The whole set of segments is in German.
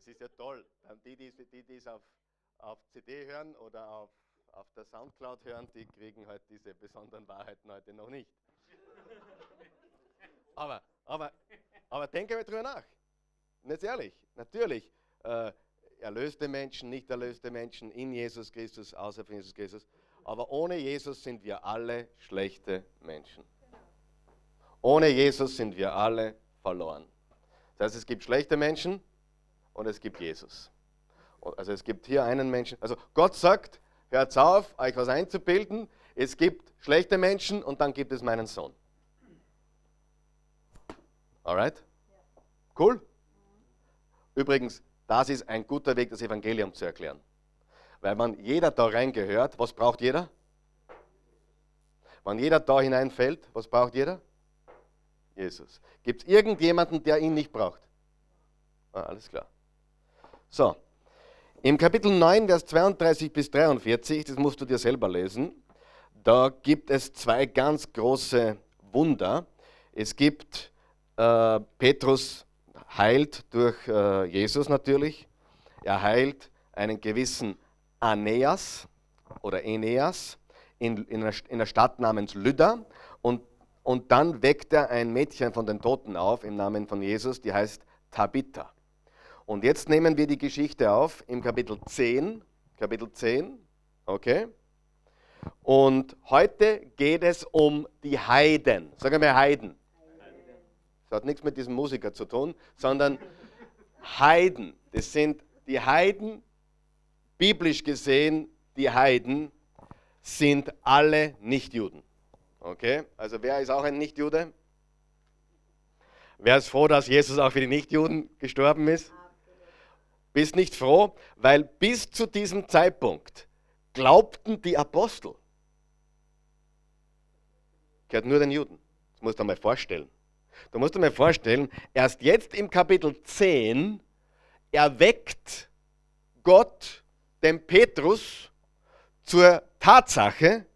Das ist ja toll. Die, die, die, die es auf, auf CD hören oder auf, auf der Soundcloud hören, die kriegen halt diese besonderen Wahrheiten heute noch nicht. Aber, aber, aber denke mal drüber nach. Nicht ehrlich, natürlich. Äh, erlöste Menschen, nicht erlöste Menschen, in Jesus Christus, außer von Jesus Christus. Aber ohne Jesus sind wir alle schlechte Menschen. Ohne Jesus sind wir alle verloren. Das heißt, es gibt schlechte Menschen und es gibt Jesus. Also es gibt hier einen Menschen. Also Gott sagt, hört auf, euch was einzubilden. Es gibt schlechte Menschen und dann gibt es meinen Sohn. Alright? Cool? Übrigens, das ist ein guter Weg, das Evangelium zu erklären. Weil man jeder da reingehört, was braucht jeder? Wenn jeder da hineinfällt, was braucht jeder? Jesus. Gibt es irgendjemanden, der ihn nicht braucht? Ah, alles klar. So, im Kapitel 9, Vers 32 bis 43, das musst du dir selber lesen, da gibt es zwei ganz große Wunder. Es gibt äh, Petrus heilt durch äh, Jesus natürlich. Er heilt einen gewissen Aeneas oder Aeneas in, in, einer, in einer Stadt namens Lydda und, und dann weckt er ein Mädchen von den Toten auf im Namen von Jesus, die heißt Tabitha. Und jetzt nehmen wir die Geschichte auf im Kapitel 10, Kapitel 10, okay? Und heute geht es um die Heiden. Sagen wir Heiden. Das hat nichts mit diesem Musiker zu tun, sondern Heiden. Das sind die Heiden, biblisch gesehen, die Heiden sind alle Nichtjuden. Okay? Also wer ist auch ein Nichtjude? Wer ist froh, dass Jesus auch für die Nichtjuden gestorben ist? Bist nicht froh, weil bis zu diesem Zeitpunkt glaubten die Apostel, gehört nur den Juden. Das musst du dir mal vorstellen. Du musst dir mal vorstellen, erst jetzt im Kapitel 10 erweckt Gott den Petrus zur Tatsache,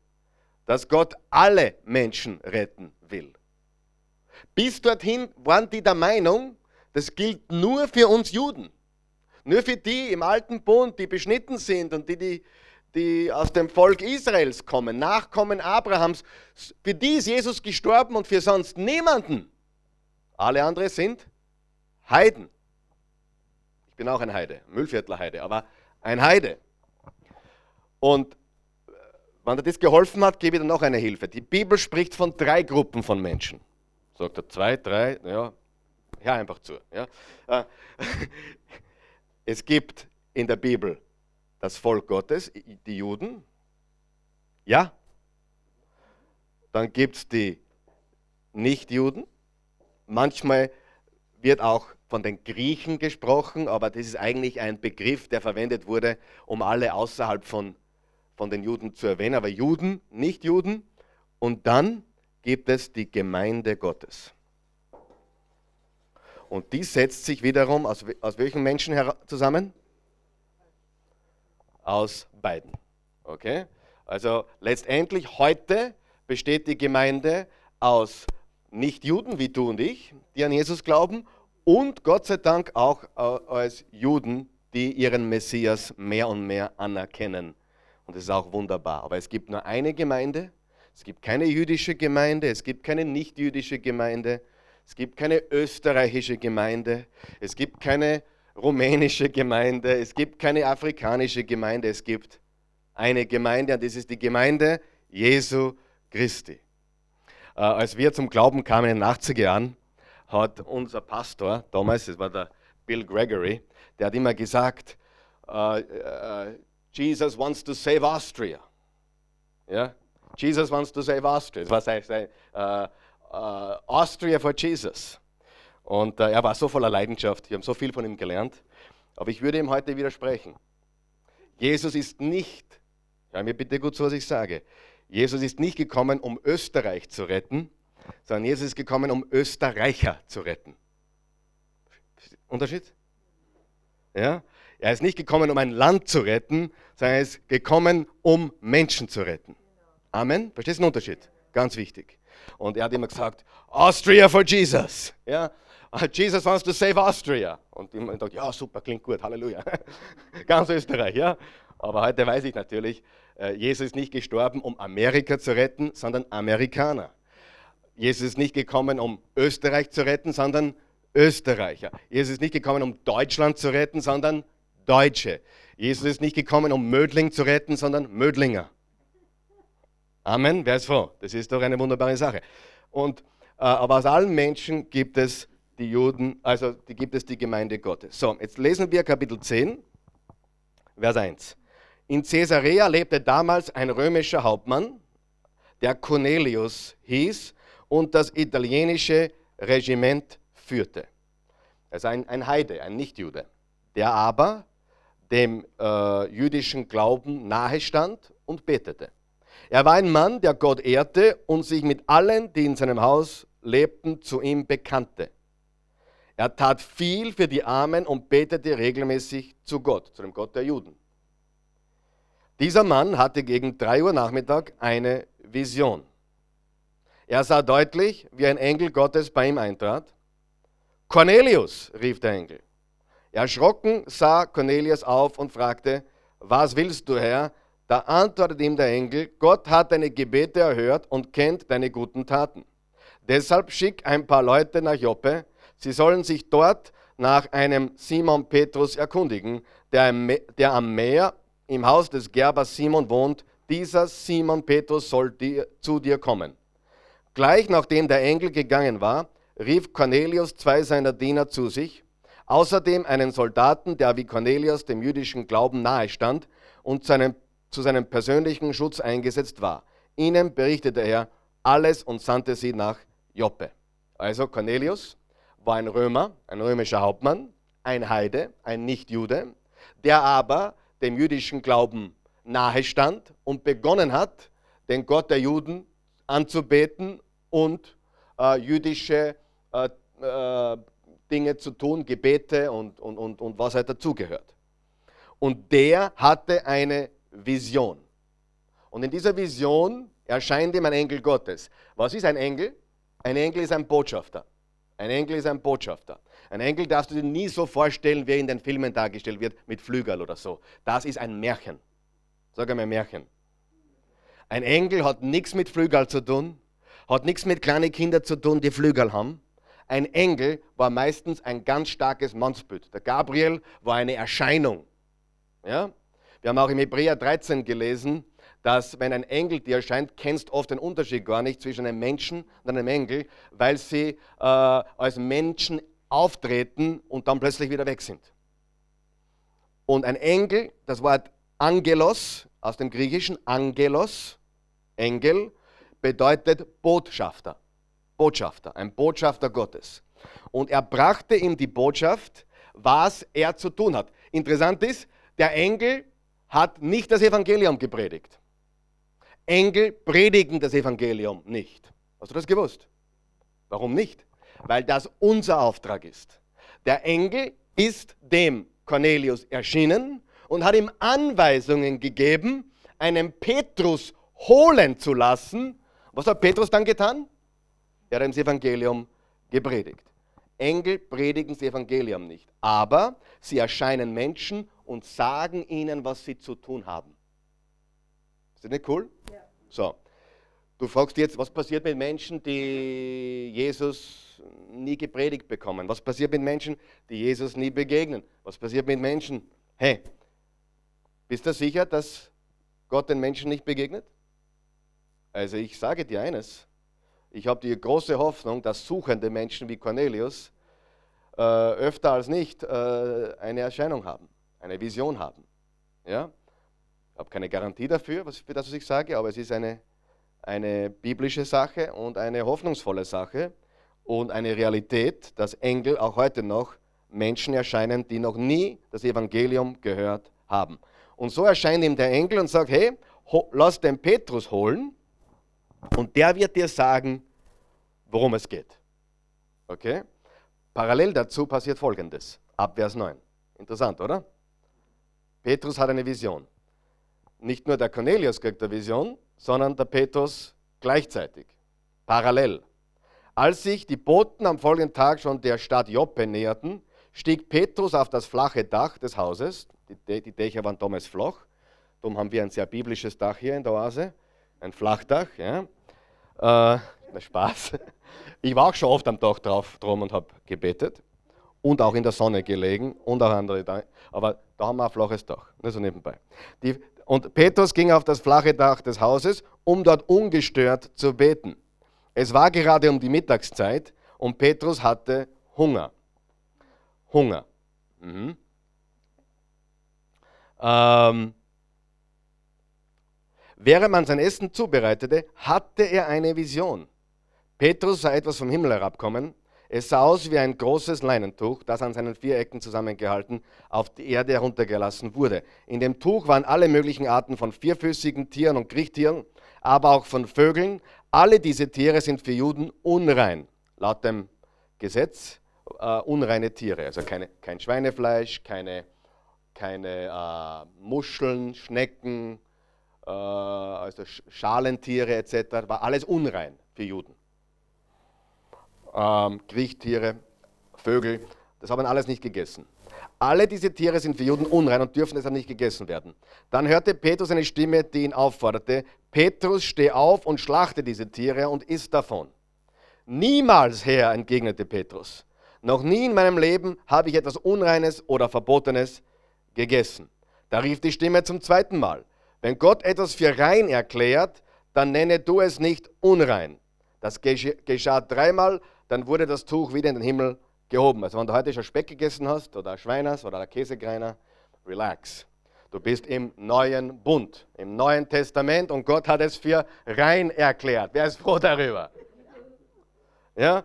dass Gott alle Menschen retten will. Bis dorthin waren die der Meinung, das gilt nur für uns Juden. Nur für die im alten Bund, die beschnitten sind und die, die, die aus dem Volk Israels kommen, Nachkommen Abrahams, für die ist Jesus gestorben und für sonst niemanden. Alle anderen sind Heiden. Ich bin auch ein Heide, Müllviertler Heide, aber ein Heide. Und äh, wenn er das geholfen hat, gebe ich dir noch eine Hilfe. Die Bibel spricht von drei Gruppen von Menschen. Sagt er zwei, drei, ja, hör einfach zu. Ja. Es gibt in der Bibel das Volk Gottes, die Juden. Ja? Dann gibt es die Nichtjuden. Manchmal wird auch von den Griechen gesprochen, aber das ist eigentlich ein Begriff, der verwendet wurde, um alle außerhalb von, von den Juden zu erwähnen. Aber Juden, nicht Juden. Und dann gibt es die Gemeinde Gottes. Und die setzt sich wiederum aus, aus welchen Menschen zusammen? Aus beiden. Okay? Also letztendlich heute besteht die Gemeinde aus nicht-Juden wie du und ich, die an Jesus glauben, und Gott sei Dank auch äh, als Juden, die ihren Messias mehr und mehr anerkennen. Und das ist auch wunderbar. Aber es gibt nur eine Gemeinde, es gibt keine jüdische Gemeinde, es gibt keine nicht-jüdische Gemeinde, es gibt keine österreichische Gemeinde, es gibt keine rumänische Gemeinde, es gibt keine afrikanische Gemeinde, es gibt eine Gemeinde und das ist die Gemeinde Jesu Christi. Äh, als wir zum Glauben kamen in den 80er Jahren, hat unser Pastor, damals, das war der Bill Gregory, der hat immer gesagt, uh, uh, Jesus wants to save Austria. Ja? Jesus wants to save Austria. Das war sein, sein uh, Austria for Jesus. Und er war so voller Leidenschaft. Wir haben so viel von ihm gelernt. Aber ich würde ihm heute widersprechen. Jesus ist nicht, hör mir bitte gut zu, was ich sage. Jesus ist nicht gekommen, um Österreich zu retten, sondern Jesus ist gekommen, um Österreicher zu retten. Unterschied? Ja? Er ist nicht gekommen, um ein Land zu retten, sondern er ist gekommen, um Menschen zu retten. Amen? Verstehst du den Unterschied? Ganz wichtig. Und er hat immer gesagt, Austria for Jesus. Ja? Jesus wants to save Austria. Und ich dachte, ja, super, klingt gut, Halleluja. Ganz Österreich, ja. Aber heute weiß ich natürlich, äh, Jesus ist nicht gestorben, um Amerika zu retten, sondern Amerikaner. Jesus ist nicht gekommen, um Österreich zu retten, sondern Österreicher. Jesus ist nicht gekommen, um Deutschland zu retten, sondern Deutsche. Jesus ist nicht gekommen, um Mödling zu retten, sondern Mödlinger. Amen. Wer ist froh? Das ist doch eine wunderbare Sache. Und, äh, aber aus allen Menschen gibt es die Juden, also die, gibt es die Gemeinde Gottes. So, jetzt lesen wir Kapitel 10, Vers 1. In Caesarea lebte damals ein römischer Hauptmann, der Cornelius hieß und das italienische Regiment führte. Also ein, ein Heide, ein Nichtjude, der aber dem äh, jüdischen Glauben nahestand und betete. Er war ein Mann, der Gott ehrte und sich mit allen, die in seinem Haus lebten, zu ihm bekannte. Er tat viel für die Armen und betete regelmäßig zu Gott, zu dem Gott der Juden. Dieser Mann hatte gegen 3 Uhr Nachmittag eine Vision. Er sah deutlich, wie ein Engel Gottes bei ihm eintrat. Cornelius, rief der Engel. Erschrocken sah Cornelius auf und fragte, was willst du, Herr? Da antwortete ihm der Engel, Gott hat deine Gebete erhört und kennt deine guten Taten. Deshalb schick ein paar Leute nach Joppe, sie sollen sich dort nach einem Simon Petrus erkundigen, der, am Meer im Haus des Gerbers Simon wohnt. Dieser Simon Petrus soll dir, zu dir kommen. Gleich nachdem der Engel gegangen war, rief Cornelius zwei seiner Diener zu sich Außerdem einen Soldaten, der wie Cornelius dem jüdischen Glauben nahestand und seinem, zu seinem persönlichen Schutz eingesetzt war. Ihnen berichtete er alles und sandte sie nach Joppe. Also Cornelius war ein Römer, ein römischer Hauptmann, ein Heide, ein Nichtjude, der aber dem jüdischen Glauben nahestand und begonnen hat, den Gott der Juden anzubeten und äh, jüdische äh, äh, Dinge zu tun, Gebete und, und, und, und was halt dazugehört. Und der hatte eine Vision. Und in dieser Vision erscheint ihm ein Engel Gottes. Was ist ein Engel? Ein Engel ist ein Botschafter. Ein Engel ist ein Botschafter. Ein Engel darfst du dir nie so vorstellen, wie er in den Filmen dargestellt wird, mit Flügel oder so. Das ist ein Märchen. Sag einmal Märchen. Ein Engel hat nichts mit Flügel zu tun, hat nichts mit kleinen Kindern zu tun, die Flügel haben, ein Engel war meistens ein ganz starkes Mannsbild. Der Gabriel war eine Erscheinung. Ja? Wir haben auch im Hebräer 13 gelesen, dass wenn ein Engel dir erscheint, kennst oft den Unterschied gar nicht zwischen einem Menschen und einem Engel, weil sie äh, als Menschen auftreten und dann plötzlich wieder weg sind. Und ein Engel, das Wort Angelos aus dem Griechischen, Angelos, Engel, bedeutet Botschafter. Botschafter, ein Botschafter Gottes. Und er brachte ihm die Botschaft, was er zu tun hat. Interessant ist, der Engel hat nicht das Evangelium gepredigt. Engel predigen das Evangelium nicht. Hast du das gewusst? Warum nicht? Weil das unser Auftrag ist. Der Engel ist dem Cornelius erschienen und hat ihm Anweisungen gegeben, einen Petrus holen zu lassen. Was hat Petrus dann getan? Er hat das Evangelium gepredigt. Engel predigen das Evangelium nicht, aber sie erscheinen Menschen und sagen ihnen, was sie zu tun haben. Ist das nicht cool? Ja. So, du fragst jetzt, was passiert mit Menschen, die Jesus nie gepredigt bekommen? Was passiert mit Menschen, die Jesus nie begegnen? Was passiert mit Menschen? Hey, bist du sicher, dass Gott den Menschen nicht begegnet? Also ich sage dir eines, ich habe die große Hoffnung, dass suchende Menschen wie Cornelius äh, öfter als nicht äh, eine Erscheinung haben, eine Vision haben. Ja? Ich habe keine Garantie dafür, was, für das was ich sage, aber es ist eine, eine biblische Sache und eine hoffnungsvolle Sache und eine Realität, dass Engel auch heute noch Menschen erscheinen, die noch nie das Evangelium gehört haben. Und so erscheint ihm der Engel und sagt, hey, lass den Petrus holen und der wird dir sagen, worum es geht. Okay? Parallel dazu passiert Folgendes, ab Vers 9. Interessant, oder? Petrus hat eine Vision. Nicht nur der Cornelius kriegt eine Vision, sondern der Petrus gleichzeitig, parallel. Als sich die Boten am folgenden Tag schon der Stadt Joppe näherten, stieg Petrus auf das flache Dach des Hauses. Die, Dächer waren damals flach. Darum haben wir ein sehr biblisches Dach hier in der Oase. Ein Flachdach. Ja. Äh, Spaß. Ich war auch schon oft am Dach drauf drum und habe gebetet. Und auch in der Sonne gelegen und auch andere. Aber da haben wir ein flaches Dach. Nur so nebenbei. Die, und Petrus ging auf das flache Dach des Hauses, um dort ungestört zu beten. Es war gerade um die Mittagszeit und Petrus hatte Hunger. Hunger. Mhm. Ähm, während man sein Essen zubereitete, hatte er eine Vision. Petrus sah etwas vom Himmel herabkommen. Es sah aus wie ein großes Leinentuch, das an seinen vier Ecken zusammengehalten auf die Erde heruntergelassen wurde. In dem Tuch waren alle möglichen Arten von vierfüßigen Tieren und Kriechtieren, aber auch von Vögeln. Alle diese Tiere sind für Juden unrein, laut dem Gesetz äh, unreine Tiere. Also keine, kein Schweinefleisch, keine, keine äh, Muscheln, Schnecken, äh, also Schalentiere etc. War alles unrein für Juden ähm, Kriechtiere, Vögel, das haben alles nicht gegessen. Alle diese Tiere sind für Juden unrein und dürfen deshalb nicht gegessen werden. Dann hörte Petrus eine Stimme, die ihn aufforderte, Petrus, steh auf und schlachte diese Tiere und iss davon. Niemals, Herr, entgegnete Petrus. Noch nie in meinem Leben habe ich etwas Unreines oder Verbotenes gegessen. Da rief die Stimme zum zweiten Mal. Wenn Gott etwas für rein erklärt, dann nenne du es nicht unrein. Das geschah dreimal dann wurde das Tuch wieder in den Himmel gehoben. Also wenn du heute schon Speck gegessen hast oder Schweiners oder Käsegreiner, relax. Du bist im neuen Bund, im neuen Testament und Gott hat es für rein erklärt. Wer ist froh darüber? Ja?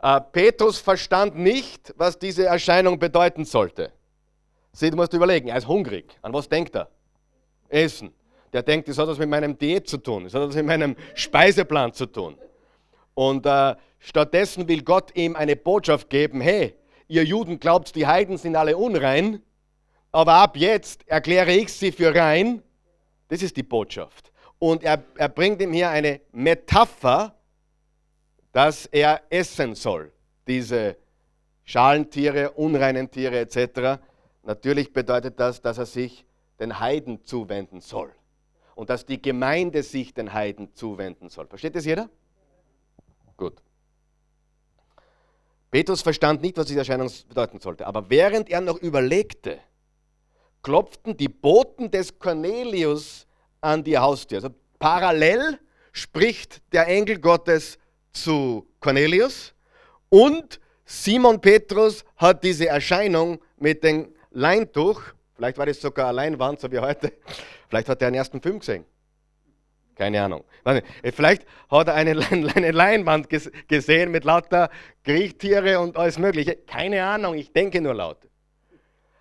Äh, Petrus verstand nicht, was diese Erscheinung bedeuten sollte. Sie, du musst überlegen, er ist hungrig. An was denkt er? Essen. Der denkt, das hat was mit meinem Diät zu tun, das hat was mit meinem Speiseplan zu tun. Und äh, stattdessen will Gott ihm eine Botschaft geben, hey, ihr Juden glaubt, die Heiden sind alle unrein, aber ab jetzt erkläre ich sie für rein. Das ist die Botschaft. Und er, er bringt ihm hier eine Metapher, dass er essen soll. Diese Schalentiere, unreinen Tiere etc. Natürlich bedeutet das, dass er sich den Heiden zuwenden soll. Und dass die Gemeinde sich den Heiden zuwenden soll. Versteht das jeder? Gut. Petrus verstand nicht, was diese Erscheinung bedeuten sollte. Aber während er noch überlegte, klopften die Boten des Cornelius an die Haustür. Also parallel spricht der Engel Gottes zu Cornelius und Simon Petrus hat diese Erscheinung mit dem Leintuch, vielleicht war das sogar eine Leinwand, so wie heute, vielleicht hat er den ersten Film gesehen. Keine Ahnung. Vielleicht hat er eine, eine Leinwand gesehen mit lauter Kriechtiere und alles Mögliche. Keine Ahnung, ich denke nur laut.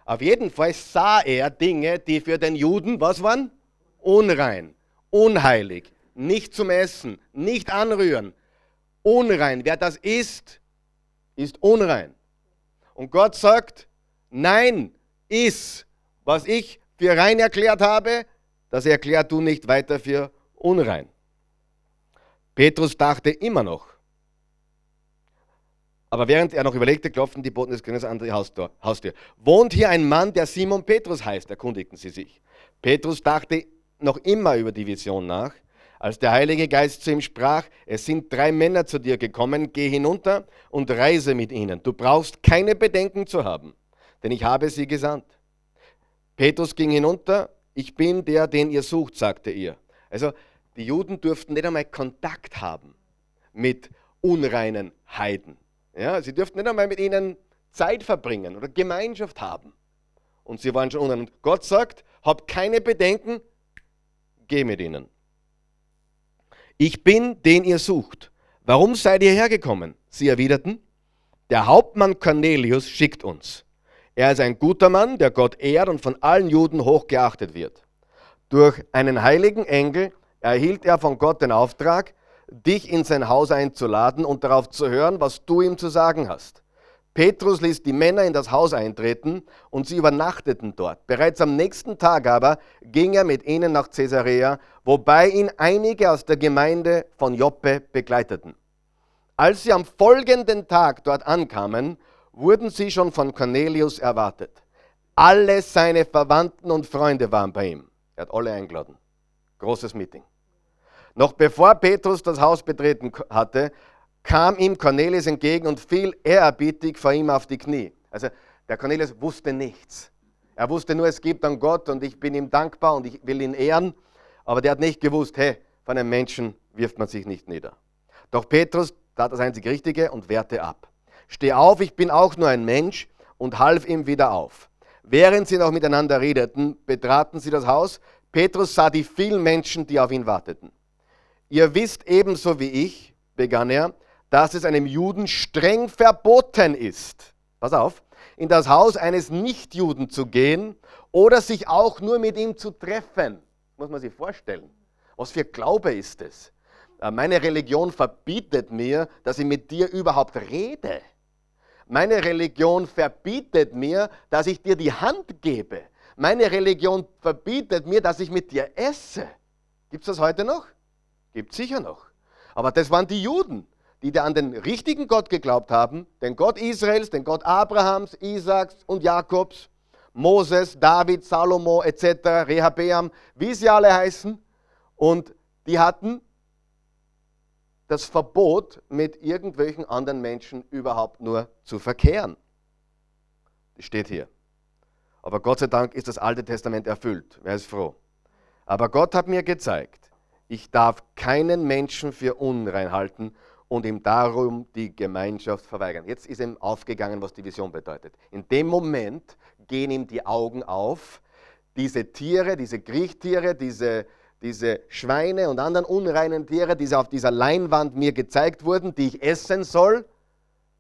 Auf jeden Fall sah er Dinge, die für den Juden, was waren? Unrein, unheilig, nicht zum Essen, nicht anrühren. Unrein. Wer das isst, ist unrein. Und Gott sagt, nein, iss, was ich für rein erklärt habe, das erklärt du nicht weiter für unrein. Petrus dachte immer noch. Aber während er noch überlegte, klopften die Boten des Königs an die Haustür. Wohnt hier ein Mann, der Simon Petrus heißt, erkundigten sie sich. Petrus dachte noch immer über die Vision nach. Als der Heilige Geist zu ihm sprach, es sind drei Männer zu dir gekommen, geh hinunter und reise mit ihnen. Du brauchst keine Bedenken zu haben, denn ich habe sie gesandt. Petrus ging hinunter, ich bin der, den ihr sucht, sagte ihr. Also die Juden durften nicht einmal Kontakt haben mit unreinen Heiden. Ja, sie durften nicht einmal mit ihnen Zeit verbringen oder Gemeinschaft haben. Und sie waren schon unrein. Und Gott sagt, habt keine Bedenken, geh mit ihnen. Ich bin, den ihr sucht. Warum seid ihr hergekommen? Sie erwiderten, der Hauptmann Cornelius schickt uns. Er ist ein guter Mann, der Gott ehrt und von allen Juden hochgeachtet wird. Durch einen heiligen Engel erhielt er von Gott den Auftrag, dich in sein Haus einzuladen und darauf zu hören, was du ihm zu sagen hast. Petrus ließ die Männer in das Haus eintreten und sie übernachteten dort. Bereits am nächsten Tag aber ging er mit ihnen nach Caesarea, wobei ihn einige aus der Gemeinde von Joppe begleiteten. Als sie am folgenden Tag dort ankamen, wurden sie schon von Cornelius erwartet. Alle seine Verwandten und Freunde waren bei ihm. Er hat alle eingeladen. Großes Meeting. Noch bevor Petrus das Haus betreten hatte, kam ihm Cornelius entgegen und fiel ehrerbietig vor ihm auf die Knie. Also der Cornelius wusste nichts. Er wusste nur, es gibt einen Gott und ich bin ihm dankbar und ich will ihn ehren. Aber der hat nicht gewusst, hey, von einem Menschen wirft man sich nicht nieder. Doch Petrus tat das einzig Richtige und wehrte ab. Steh auf, ich bin auch nur ein Mensch und half ihm wieder auf. Während sie noch miteinander redeten, betraten sie das Haus. Petrus sah die vielen Menschen, die auf ihn warteten. Ihr wisst ebenso wie ich, begann er, dass es einem Juden streng verboten ist, pass auf, in das Haus eines Nichtjuden zu gehen oder sich auch nur mit ihm zu treffen. Muss man sich vorstellen. Was für Glaube ist es? Äh, meine Religion verbietet mir, dass ich mit dir überhaupt rede. Meine Religion verbietet mir, dass ich dir die Hand gebe. Meine Religion verbietet mir, dass ich mit dir esse. Gibt es das heute noch? Gibt sicher noch. Aber das waren die Juden, die an den richtigen Gott geglaubt haben, den Gott Israels, den Gott Abrahams, Isaaks und Jakobs, Moses, David, Salomo etc., Rehabeam, wie sie alle heißen. Und die hatten das Verbot, mit irgendwelchen anderen Menschen überhaupt nur zu verkehren. Das steht hier. Aber Gott sei Dank ist das Alte Testament erfüllt. Wer ist froh? Aber Gott hat mir gezeigt, ich darf keinen Menschen für unrein halten und ihm darum die Gemeinschaft verweigern. Jetzt ist ihm aufgegangen, was die Vision bedeutet. In dem Moment gehen ihm die Augen auf. Diese Tiere, diese Kriechtiere, diese, diese Schweine und anderen unreinen Tiere, die auf dieser Leinwand mir gezeigt wurden, die ich essen soll.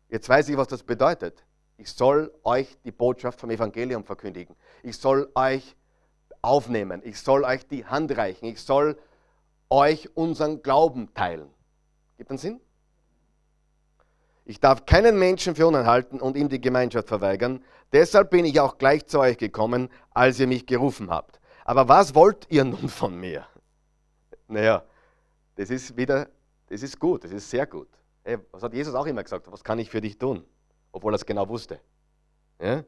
Jetzt weiß ich, was das bedeutet. Ich soll euch die Botschaft vom Evangelium verkündigen. Ich soll euch aufnehmen. Ich soll euch die Hand reichen. Ich soll euch unseren Glauben teilen. Gibt einen Sinn? Ich darf keinen Menschen für unanhalten und ihm die Gemeinschaft verweigern. Deshalb bin ich auch gleich zu euch gekommen, als ihr mich gerufen habt. Aber was wollt ihr nun von mir? Naja, das ist wieder, das ist gut, das ist sehr gut. Hey, was hat Jesus auch immer gesagt? Was kann ich für dich tun? Obwohl er es genau wusste. Ja?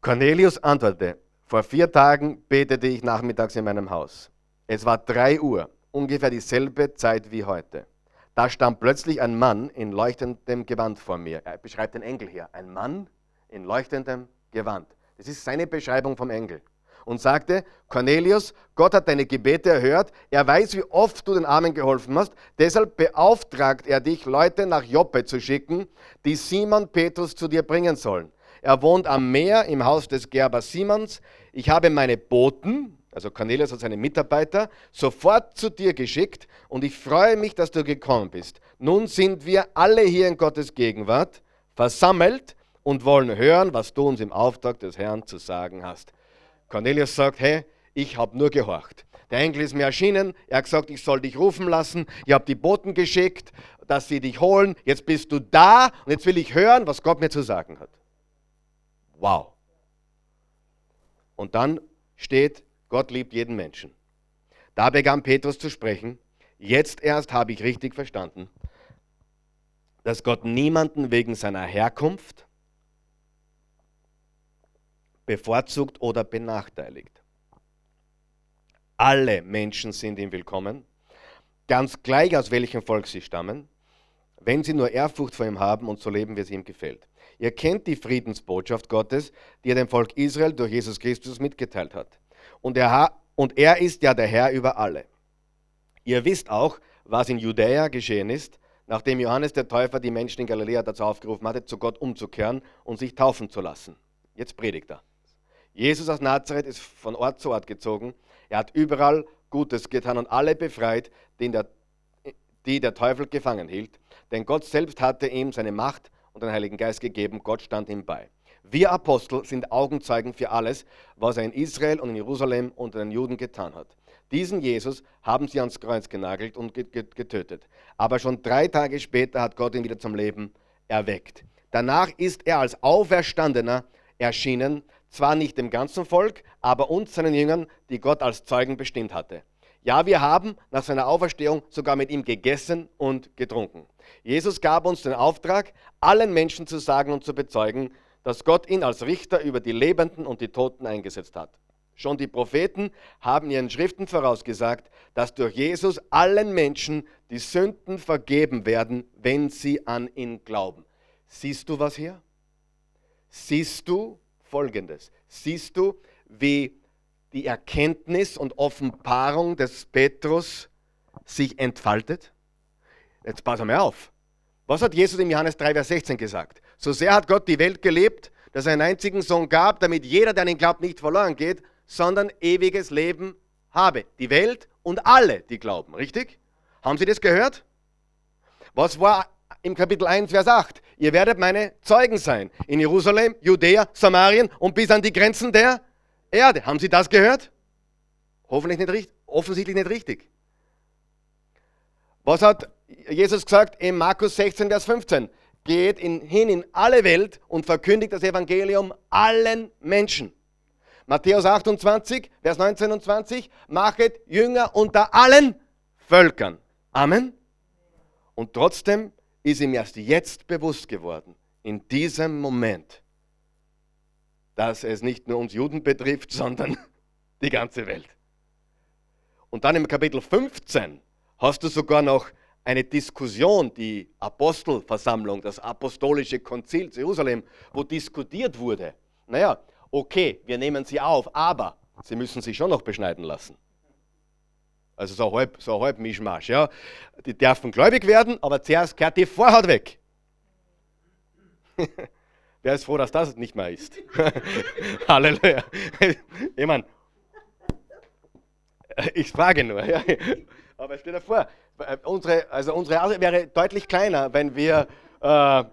Cornelius antwortete, vor vier Tagen betete ich nachmittags in meinem Haus. Es war drei Uhr, ungefähr dieselbe Zeit wie heute. Da stand plötzlich ein Mann in leuchtendem Gewand vor mir. Er beschreibt den Engel hier. Ein Mann in leuchtendem Gewand. Das ist seine Beschreibung vom Engel und sagte, Cornelius, Gott hat deine Gebete erhört, er weiß, wie oft du den Armen geholfen hast, deshalb beauftragt er dich, Leute nach Joppe zu schicken, die Simon Petrus zu dir bringen sollen. Er wohnt am Meer im Haus des Gerbers Simons. Ich habe meine Boten, also Cornelius hat seine Mitarbeiter, sofort zu dir geschickt und ich freue mich, dass du gekommen bist. Nun sind wir alle hier in Gottes Gegenwart versammelt und wollen hören, was du uns im Auftrag des Herrn zu sagen hast. Cornelius sagt, hey, ich habe nur gehorcht. Der Engel ist mir erschienen, er hat gesagt, ich soll dich rufen lassen. Ich habe die Boten geschickt, dass sie dich holen. Jetzt bist du da und jetzt will ich hören, was Gott mir zu sagen hat. Wow. Und dann steht, Gott liebt jeden Menschen. Da begann Petrus zu sprechen. Jetzt erst habe ich richtig verstanden, dass Gott niemanden wegen seiner Herkunft, bevorzugt oder benachteiligt. Alle Menschen sind ihm willkommen, ganz gleich aus welchem Volk sie stammen, wenn sie nur Ehrfurcht vor ihm haben und so leben, wie es ihm gefällt. Ihr kennt die Friedensbotschaft Gottes, die er dem Volk Israel durch Jesus Christus mitgeteilt hat. Und er, und er ist ja der Herr über alle. Ihr wisst auch, was in Judäa geschehen ist, nachdem Johannes der Täufer die Menschen in Galiläa dazu aufgerufen hatte, zu Gott umzukehren und sich taufen zu lassen. Jetzt predigt er. Jesus aus Nazareth ist von Ort zu Ort gezogen. Er hat überall Gutes getan und alle befreit, die der, die der Teufel gefangen hielt. Denn Gott selbst hatte ihm seine Macht und den Heiligen Geist gegeben. Gott stand ihm bei. Wir Apostel sind Augenzeugen für alles, was er in Israel und in Jerusalem unter den Juden getan hat. Diesen Jesus haben sie ans Kreuz genagelt und getötet. Aber schon drei Tage später hat Gott ihn wieder zum Leben erweckt. Danach ist er als Auferstandener erschienen, zwar nicht dem ganzen Volk, aber uns, seinen Jüngern, die Gott als Zeugen bestimmt hatte. Ja, wir haben nach seiner Auferstehung sogar mit ihm gegessen und getrunken. Jesus gab uns den Auftrag, allen Menschen zu sagen und zu bezeugen, dass Gott ihn als Richter über die Lebenden und die Toten eingesetzt hat. Schon die Propheten haben ihren Schriften vorausgesagt, dass durch Jesus allen Menschen die Sünden vergeben werden, wenn sie an ihn glauben. Siehst du was hier? Siehst du Folgendes? Siehst du, wie die Erkenntnis und Offenbarung des Petrus sich entfaltet? Jetzt pass mal auf. Was hat Jesus im Johannes 3, Vers 16 gesagt? So sehr hat Gott die Welt gelebt, dass er einen einzigen Sohn gab, damit jeder, der an ihn glaubt, nicht verloren geht, sondern ewiges Leben habe. Die Welt und alle, die glauben. Richtig? Haben Sie das gehört? Was war im Kapitel 1, Vers 8? Ihr werdet meine Zeugen sein. In Jerusalem, Judäa, Samarien und bis an die Grenzen der Erde. Haben Sie das gehört? Hoffentlich nicht richtig, offensichtlich nicht richtig. Was hat Jesus gesagt in Markus 16, Vers 15? Geht in, hin in alle Welt und verkündigt das Evangelium allen Menschen. Matthäus 28, Vers 19 und 20, machet Jünger unter allen Völkern. Amen. Und trotzdem ist ihm erst jetzt bewusst geworden, in diesem Moment, dass es nicht nur uns Juden betrifft, sondern die ganze Welt. Und dann im Kapitel 15 hast du sogar noch eine Diskussion, die Apostelversammlung, das apostolische Konzil Jerusalem, wo diskutiert wurde. Naja, okay, wir nehmen sie auf, aber sie müssen sich schon noch beschneiden lassen. Also so halb, so halb Mischmasch. Ja. Die dürfen gläubig werden, aber zuerst kehrt die Vorhaut weg. Wer ist froh, dass das nicht mehr ist? Halleluja. Ich meine, ich frage nur. Ja. Aber stell dir vor, unsere, also unsere Art wäre deutlich kleiner, wenn wir, äh,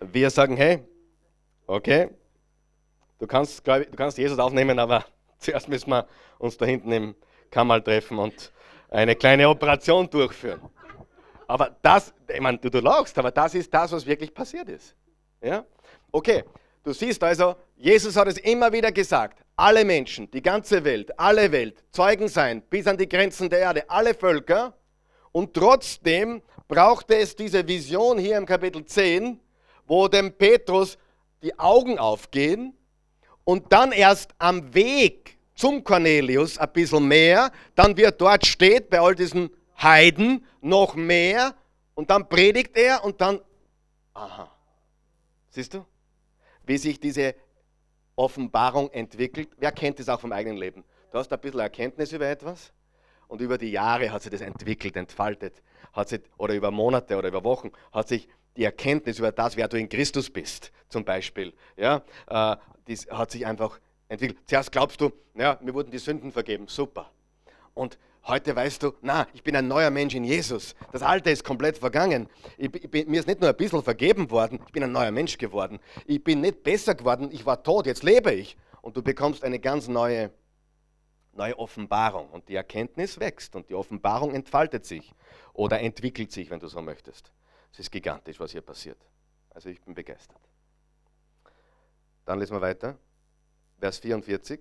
wir sagen, hey, okay, Du kannst, ich, du kannst Jesus aufnehmen, aber zuerst müssen wir uns da hinten im Kammerl treffen und eine kleine Operation durchführen. Aber das, ich meine, du, du lachst, aber das ist das, was wirklich passiert ist. Ja? Okay, du siehst also, Jesus hat es immer wieder gesagt. Alle Menschen, die ganze Welt, alle Welt, Zeugen sein, bis an die Grenzen der Erde, alle Völker. Und trotzdem brauchte es diese Vision hier im Kapitel 10, wo dem Petrus die Augen aufgehen und dann erst am Weg zum Cornelius ein bisschen mehr, dann wird dort steht bei all diesen Heiden noch mehr und dann predigt er und dann, aha, siehst du, wie sich diese Offenbarung entwickelt. Wer kennt das auch vom eigenen Leben? Du hast ein bisschen Erkenntnis über etwas und über die Jahre hat sich das entwickelt, entfaltet, hat sich, oder über Monate oder über Wochen hat sich die Erkenntnis über das, wer du in Christus bist, zum Beispiel, ja, äh, das hat sich einfach entwickelt. Zuerst glaubst du, ja, mir wurden die Sünden vergeben, super. Und heute weißt du, na, ich bin ein neuer Mensch in Jesus. Das Alte ist komplett vergangen. Ich, ich bin, mir ist nicht nur ein bisschen vergeben worden, ich bin ein neuer Mensch geworden. Ich bin nicht besser geworden, ich war tot, jetzt lebe ich. Und du bekommst eine ganz neue, neue Offenbarung. Und die Erkenntnis wächst und die Offenbarung entfaltet sich oder entwickelt sich, wenn du so möchtest. Es ist gigantisch, was hier passiert. Also ich bin begeistert. Dann lesen wir weiter. Vers 44.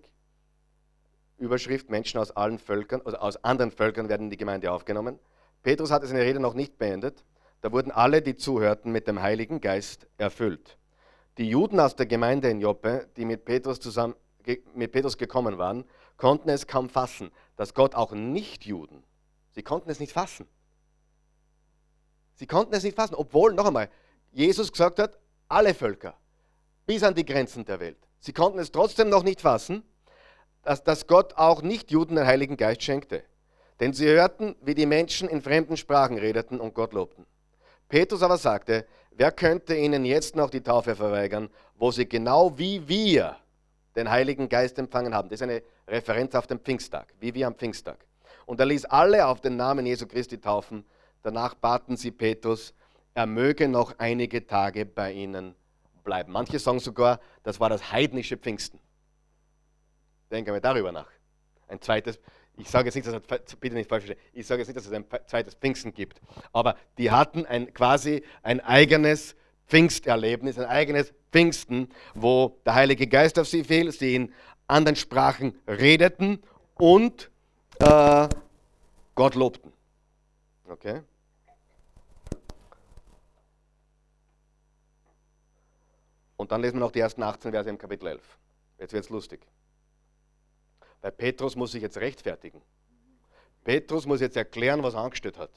Überschrift: Menschen aus allen Völkern, also aus anderen Völkern werden in die Gemeinde aufgenommen. Petrus hatte seine Rede noch nicht beendet. Da wurden alle, die zuhörten, mit dem Heiligen Geist erfüllt. Die Juden aus der Gemeinde in Joppe, die mit Petrus, zusammen, mit Petrus gekommen waren, konnten es kaum fassen, dass Gott auch Nicht-Juden, sie konnten es nicht fassen. Sie konnten es nicht fassen, obwohl, noch einmal, Jesus gesagt hat, alle Völker, bis an die Grenzen der Welt. Sie konnten es trotzdem noch nicht fassen, dass, dass Gott auch Nicht-Juden den Heiligen Geist schenkte. Denn sie hörten, wie die Menschen in fremden Sprachen redeten und Gott lobten. Petrus aber sagte, wer könnte ihnen jetzt noch die Taufe verweigern, wo sie genau wie wir den Heiligen Geist empfangen haben. Das ist eine Referenz auf den Pfingsttag, wie wir am Pfingsttag. Und er ließ alle auf den Namen Jesu Christi taufen Danach baten sie Petrus, er möge noch einige Tage bei ihnen bleiben. Manche sagen sogar, das war das heidnische Pfingsten. Denken wir darüber nach. Ein zweites, ich sage jetzt nicht, dass es, bitte nicht falsch ich sage jetzt nicht, dass es ein zweites Pfingsten gibt, aber die hatten ein, quasi ein eigenes Pfingsterlebnis, ein eigenes Pfingsten, wo der Heilige Geist auf sie fiel, sie in anderen Sprachen redeten und äh, Gott lobten. Okay? Und dann lesen wir noch die ersten 18 Verse im Kapitel 11. Jetzt wird es lustig. Weil Petrus muss sich jetzt rechtfertigen. Petrus muss jetzt erklären, was er angestellt hat.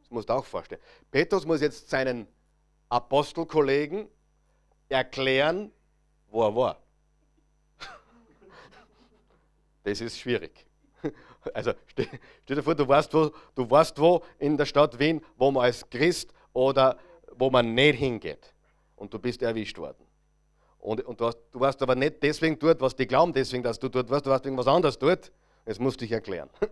Das musst du auch vorstellen. Petrus muss jetzt seinen Apostelkollegen erklären, wo er war. Das ist schwierig. Also stell, dir vor, du weißt, wo, du weißt wo in der Stadt Wien, wo man als Christ oder wo man nicht hingeht. Und du bist erwischt worden. Und, und du, hast, du warst aber nicht deswegen dort, was die glauben, deswegen, dass du dort warst, du warst irgendwas anderes dort. Das musst du dich erklären.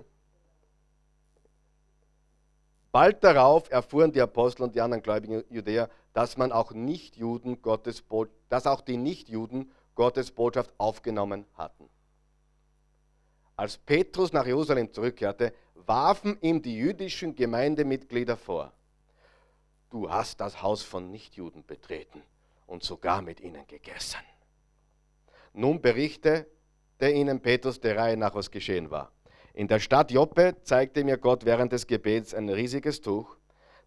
Bald darauf erfuhren die Apostel und die anderen gläubigen Judäer, dass man auch Nichtjuden Gottes dass auch die Nichtjuden Gottes Botschaft aufgenommen hatten. Als Petrus nach Jerusalem zurückkehrte, warfen ihm die jüdischen Gemeindemitglieder vor, du hast das Haus von Nichtjuden betreten und sogar mit ihnen gegessen. Nun berichtete ihnen Petrus der Reihe nach, was geschehen war. In der Stadt Joppe zeigte mir Gott während des Gebets ein riesiges Tuch,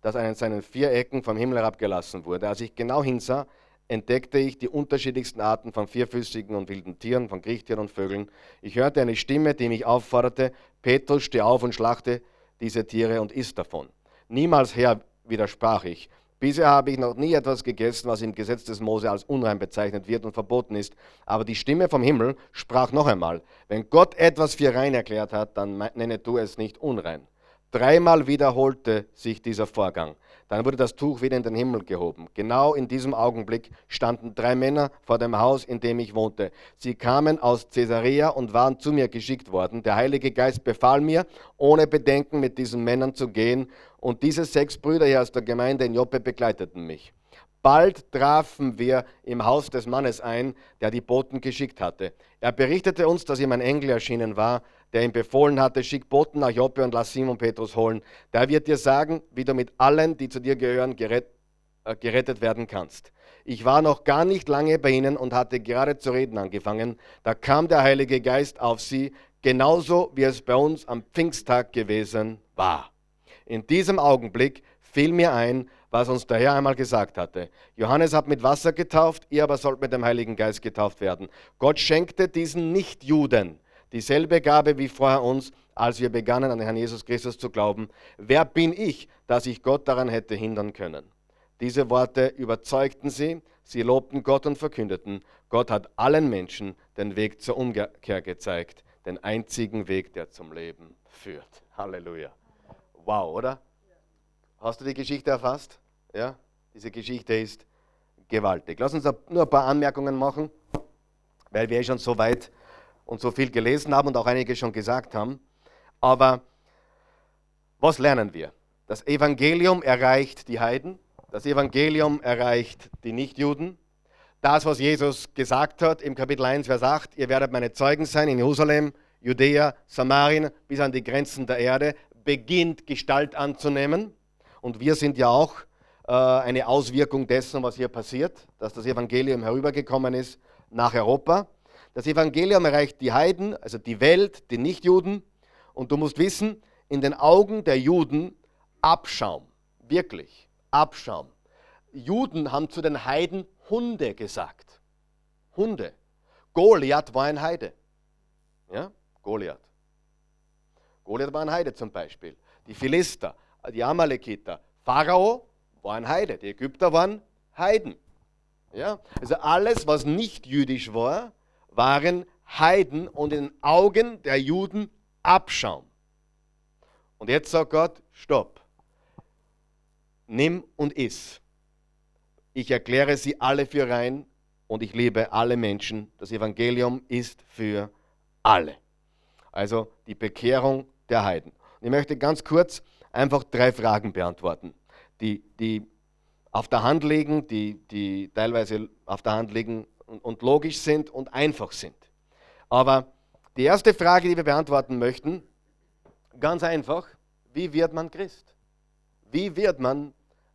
das an seinen vier Ecken vom Himmel herabgelassen wurde. Als ich genau hinsah, entdeckte ich die unterschiedlichsten Arten von vierfüßigen und wilden Tieren, von Kriechtieren und Vögeln. Ich hörte eine Stimme, die mich aufforderte, Petrus, steh auf und schlachte diese Tiere und iss davon. Niemals, Herr, widersprach ich. Bisher habe ich noch nie etwas gegessen, was im Gesetz des Mose als unrein bezeichnet wird und verboten ist. Aber die Stimme vom Himmel sprach noch einmal, wenn Gott etwas für rein erklärt hat, dann nenne du es nicht unrein. Dreimal wiederholte sich dieser Vorgang. Dann wurde das Tuch wieder in den Himmel gehoben. Genau in diesem Augenblick standen drei Männer vor dem Haus, in dem ich wohnte. Sie kamen aus Caesarea und waren zu mir geschickt worden. Der Heilige Geist befahl mir, ohne Bedenken mit diesen Männern zu gehen. Und diese sechs Brüder hier aus der Gemeinde in Joppe begleiteten mich. Bald trafen wir im Haus des Mannes ein, der die Boten geschickt hatte. Er berichtete uns, dass ihm ein Engel erschienen war, der ihm befohlen hatte, schick Boten nach Joppe und lass Simon Petrus holen. Der wird dir sagen, wie du mit allen, die zu dir gehören, äh, gerettet werden kannst. Ich war noch gar nicht lange bei ihnen und hatte gerade zu reden angefangen. Da kam der Heilige Geist auf sie, genauso wie es bei uns am Pfingsttag gewesen war. In diesem Augenblick fiel mir ein, was uns der Herr einmal gesagt hatte. Johannes hat mit Wasser getauft, ihr aber sollt mit dem Heiligen Geist getauft werden. Gott schenkte diesen Nichtjuden dieselbe Gabe wie vorher uns, als wir begannen, an Herrn Jesus Christus zu glauben. Wer bin ich, dass ich Gott daran hätte hindern können? Diese Worte überzeugten sie, sie lobten Gott und verkündeten, Gott hat allen Menschen den Weg zur Umkehr gezeigt, den einzigen Weg, der zum Leben führt. Halleluja. Wow, oder? Hast du die Geschichte erfasst? Ja, diese Geschichte ist gewaltig. Lass uns nur ein paar Anmerkungen machen, weil wir schon so weit und so viel gelesen haben und auch einige schon gesagt haben. Aber was lernen wir? Das Evangelium erreicht die Heiden, das Evangelium erreicht die Nichtjuden. Das, was Jesus gesagt hat im Kapitel 1, Vers 8, ihr werdet meine Zeugen sein in Jerusalem, Judäa, Samarien bis an die Grenzen der Erde, beginnt Gestalt anzunehmen. Und wir sind ja auch äh, eine Auswirkung dessen, was hier passiert, dass das Evangelium herübergekommen ist nach Europa. Das Evangelium erreicht die Heiden, also die Welt, die Nichtjuden. Und du musst wissen, in den Augen der Juden Abschaum, wirklich Abschaum. Juden haben zu den Heiden Hunde gesagt. Hunde. Goliath war ein Heide. Ja, Goliath. Goliath war ein Heide zum Beispiel. Die Philister, die Amalekiter. Pharao war ein Heide. Die Ägypter waren Heiden. Ja, also alles, was nicht jüdisch war, waren Heiden und in den Augen der Juden Abschaum. Und jetzt sagt Gott, stopp. Nimm und iss. Ich erkläre sie alle für rein und ich liebe alle Menschen. Das Evangelium ist für alle. Also die Bekehrung der Heiden. Ich möchte ganz kurz einfach drei Fragen beantworten, die, die auf der Hand liegen, die, die teilweise auf der Hand liegen und, und logisch sind und einfach sind. Aber die erste Frage, die wir beantworten möchten, ganz einfach, wie wird man Christ? Wie wird man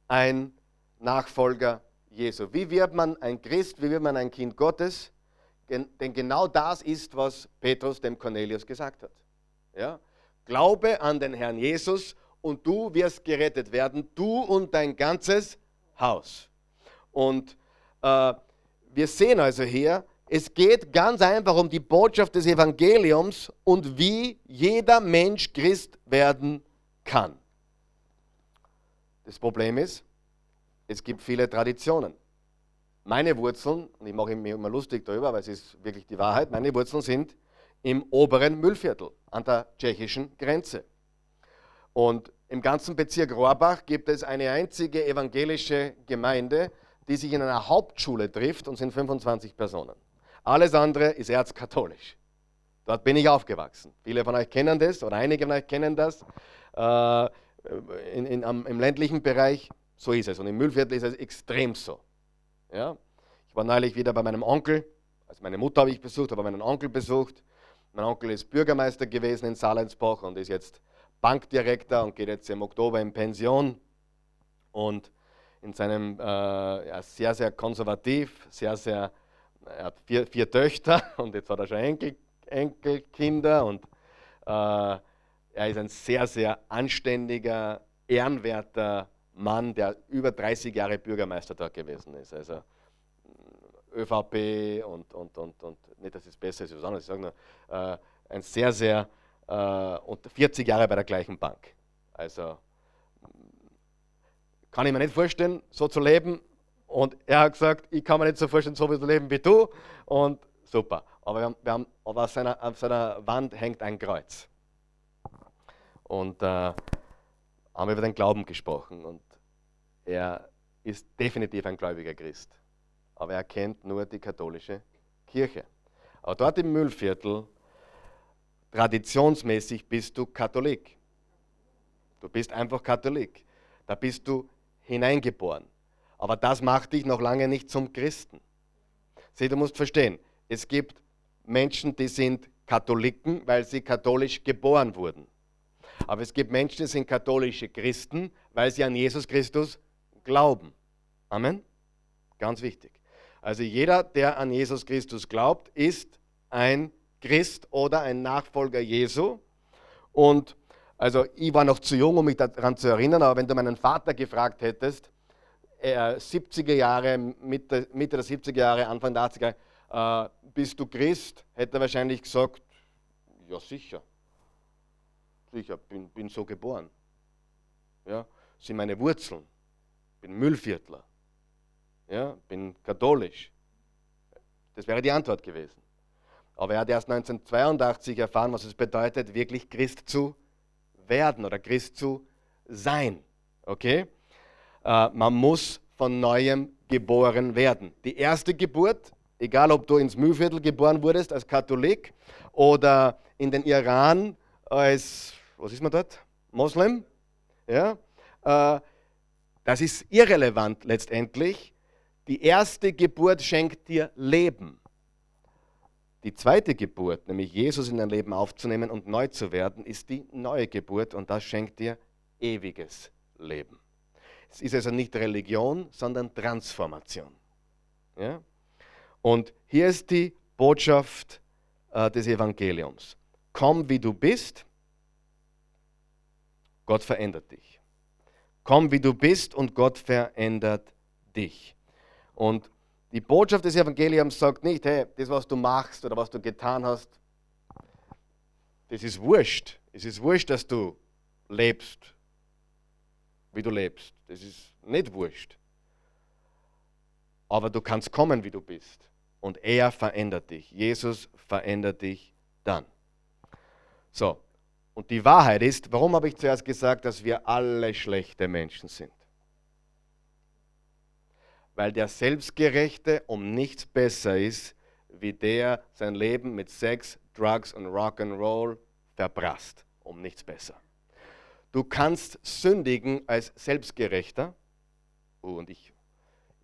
ein Nachfolger Jesu? Wie wird man ein Christ? Wie wird man ein Kind Gottes? Denn genau das ist, was Petrus dem Cornelius gesagt hat. Ja? Glaube an den Herrn Jesus und du wirst gerettet werden, du und dein ganzes Haus. Und äh, wir sehen also hier, es geht ganz einfach um die Botschaft des Evangeliums und wie jeder Mensch Christ werden kann. Das Problem ist, es gibt viele Traditionen. Meine Wurzeln, und ich mache mich immer lustig darüber, weil es ist wirklich die Wahrheit, meine Wurzeln sind im oberen Müllviertel an der tschechischen Grenze. Und im ganzen Bezirk Rohrbach gibt es eine einzige evangelische Gemeinde, die sich in einer Hauptschule trifft und sind 25 Personen. Alles andere ist erzkatholisch. Dort bin ich aufgewachsen. Viele von euch kennen das oder einige von euch kennen das. Äh, in, in, am, Im ländlichen Bereich, so ist es. Und im Müllviertel ist es extrem so. Ja? Ich war neulich wieder bei meinem Onkel. Also meine Mutter habe ich besucht, aber meinen Onkel besucht. Mein Onkel ist Bürgermeister gewesen in Salensbach und ist jetzt Bankdirektor und geht jetzt im Oktober in Pension. Und in seinem, äh, ja, sehr, sehr konservativ, sehr, sehr, er hat vier, vier Töchter und jetzt hat er schon Enkel, Enkelkinder und äh, er ist ein sehr, sehr anständiger, ehrenwerter Mann, der über 30 Jahre Bürgermeister dort gewesen ist. Also ÖVP und, und, und, und nicht, dass es besser ist, was anderes, ich sage nur, äh, ein sehr, sehr, äh, und 40 Jahre bei der gleichen Bank. Also kann ich mir nicht vorstellen, so zu leben. Und er hat gesagt, ich kann mir nicht so vorstellen, so zu leben wie du. Und super. Aber, wir haben, wir haben, aber auf, seiner, auf seiner Wand hängt ein Kreuz. Und äh, haben über den Glauben gesprochen. Und er ist definitiv ein gläubiger Christ. Aber er kennt nur die katholische Kirche. Aber dort im Müllviertel, traditionsmäßig bist du Katholik. Du bist einfach Katholik. Da bist du hineingeboren. Aber das macht dich noch lange nicht zum Christen. Sieh, du musst verstehen, es gibt Menschen, die sind Katholiken, weil sie katholisch geboren wurden. Aber es gibt Menschen, die sind katholische Christen, weil sie an Jesus Christus glauben. Amen? Ganz wichtig. Also jeder, der an Jesus Christus glaubt, ist ein Christ oder ein Nachfolger Jesu. Und also ich war noch zu jung, um mich daran zu erinnern, aber wenn du meinen Vater gefragt hättest, äh, 70er Jahre, Mitte, Mitte der 70er Jahre, Anfang der 80er, äh, bist du Christ, hätte er wahrscheinlich gesagt, ja sicher. Sicher, bin, bin so geboren. Ja, sind meine Wurzeln. Bin Müllviertler. Ja, bin katholisch. Das wäre die Antwort gewesen. Aber er hat erst 1982 erfahren, was es bedeutet, wirklich Christ zu werden oder Christ zu sein. Okay? Äh, man muss von neuem geboren werden. Die erste Geburt, egal ob du ins Mühlviertel geboren wurdest als Katholik oder in den Iran als, was ist man dort? Moslem? Ja? Äh, das ist irrelevant letztendlich. Die erste Geburt schenkt dir Leben. Die zweite Geburt, nämlich Jesus in dein Leben aufzunehmen und neu zu werden, ist die neue Geburt und das schenkt dir ewiges Leben. Es ist also nicht Religion, sondern Transformation. Ja? Und hier ist die Botschaft äh, des Evangeliums. Komm, wie du bist, Gott verändert dich. Komm, wie du bist und Gott verändert dich. Und die Botschaft des Evangeliums sagt nicht, hey, das, was du machst oder was du getan hast, das ist wurscht. Es ist wurscht, dass du lebst, wie du lebst. Das ist nicht wurscht. Aber du kannst kommen, wie du bist. Und er verändert dich. Jesus verändert dich dann. So, und die Wahrheit ist, warum habe ich zuerst gesagt, dass wir alle schlechte Menschen sind? Weil der Selbstgerechte um nichts besser ist, wie der sein Leben mit Sex, Drugs und Rock'n'Roll verprasst. Um nichts besser. Du kannst sündigen als Selbstgerechter. Oh, und ich,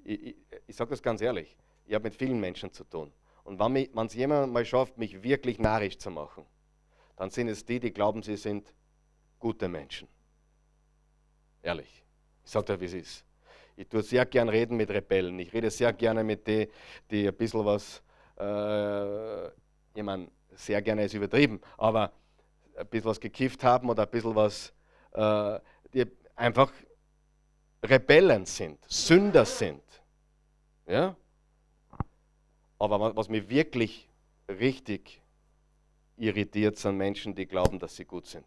ich, ich, ich sage das ganz ehrlich, ich habe mit vielen Menschen zu tun. Und wenn es jemand mal schafft, mich wirklich narrisch zu machen, dann sind es die, die glauben, sie sind gute Menschen. Ehrlich. Ich sage dir, wie es ist. Ich tue sehr gern reden mit Rebellen. Ich rede sehr gerne mit denen, die ein bisschen was, äh, ich meine, sehr gerne ist übertrieben, aber ein bisschen was gekifft haben oder ein bisschen was, äh, die einfach Rebellen sind, Sünder sind. Ja? Aber was mich wirklich richtig irritiert, sind Menschen, die glauben, dass sie gut sind.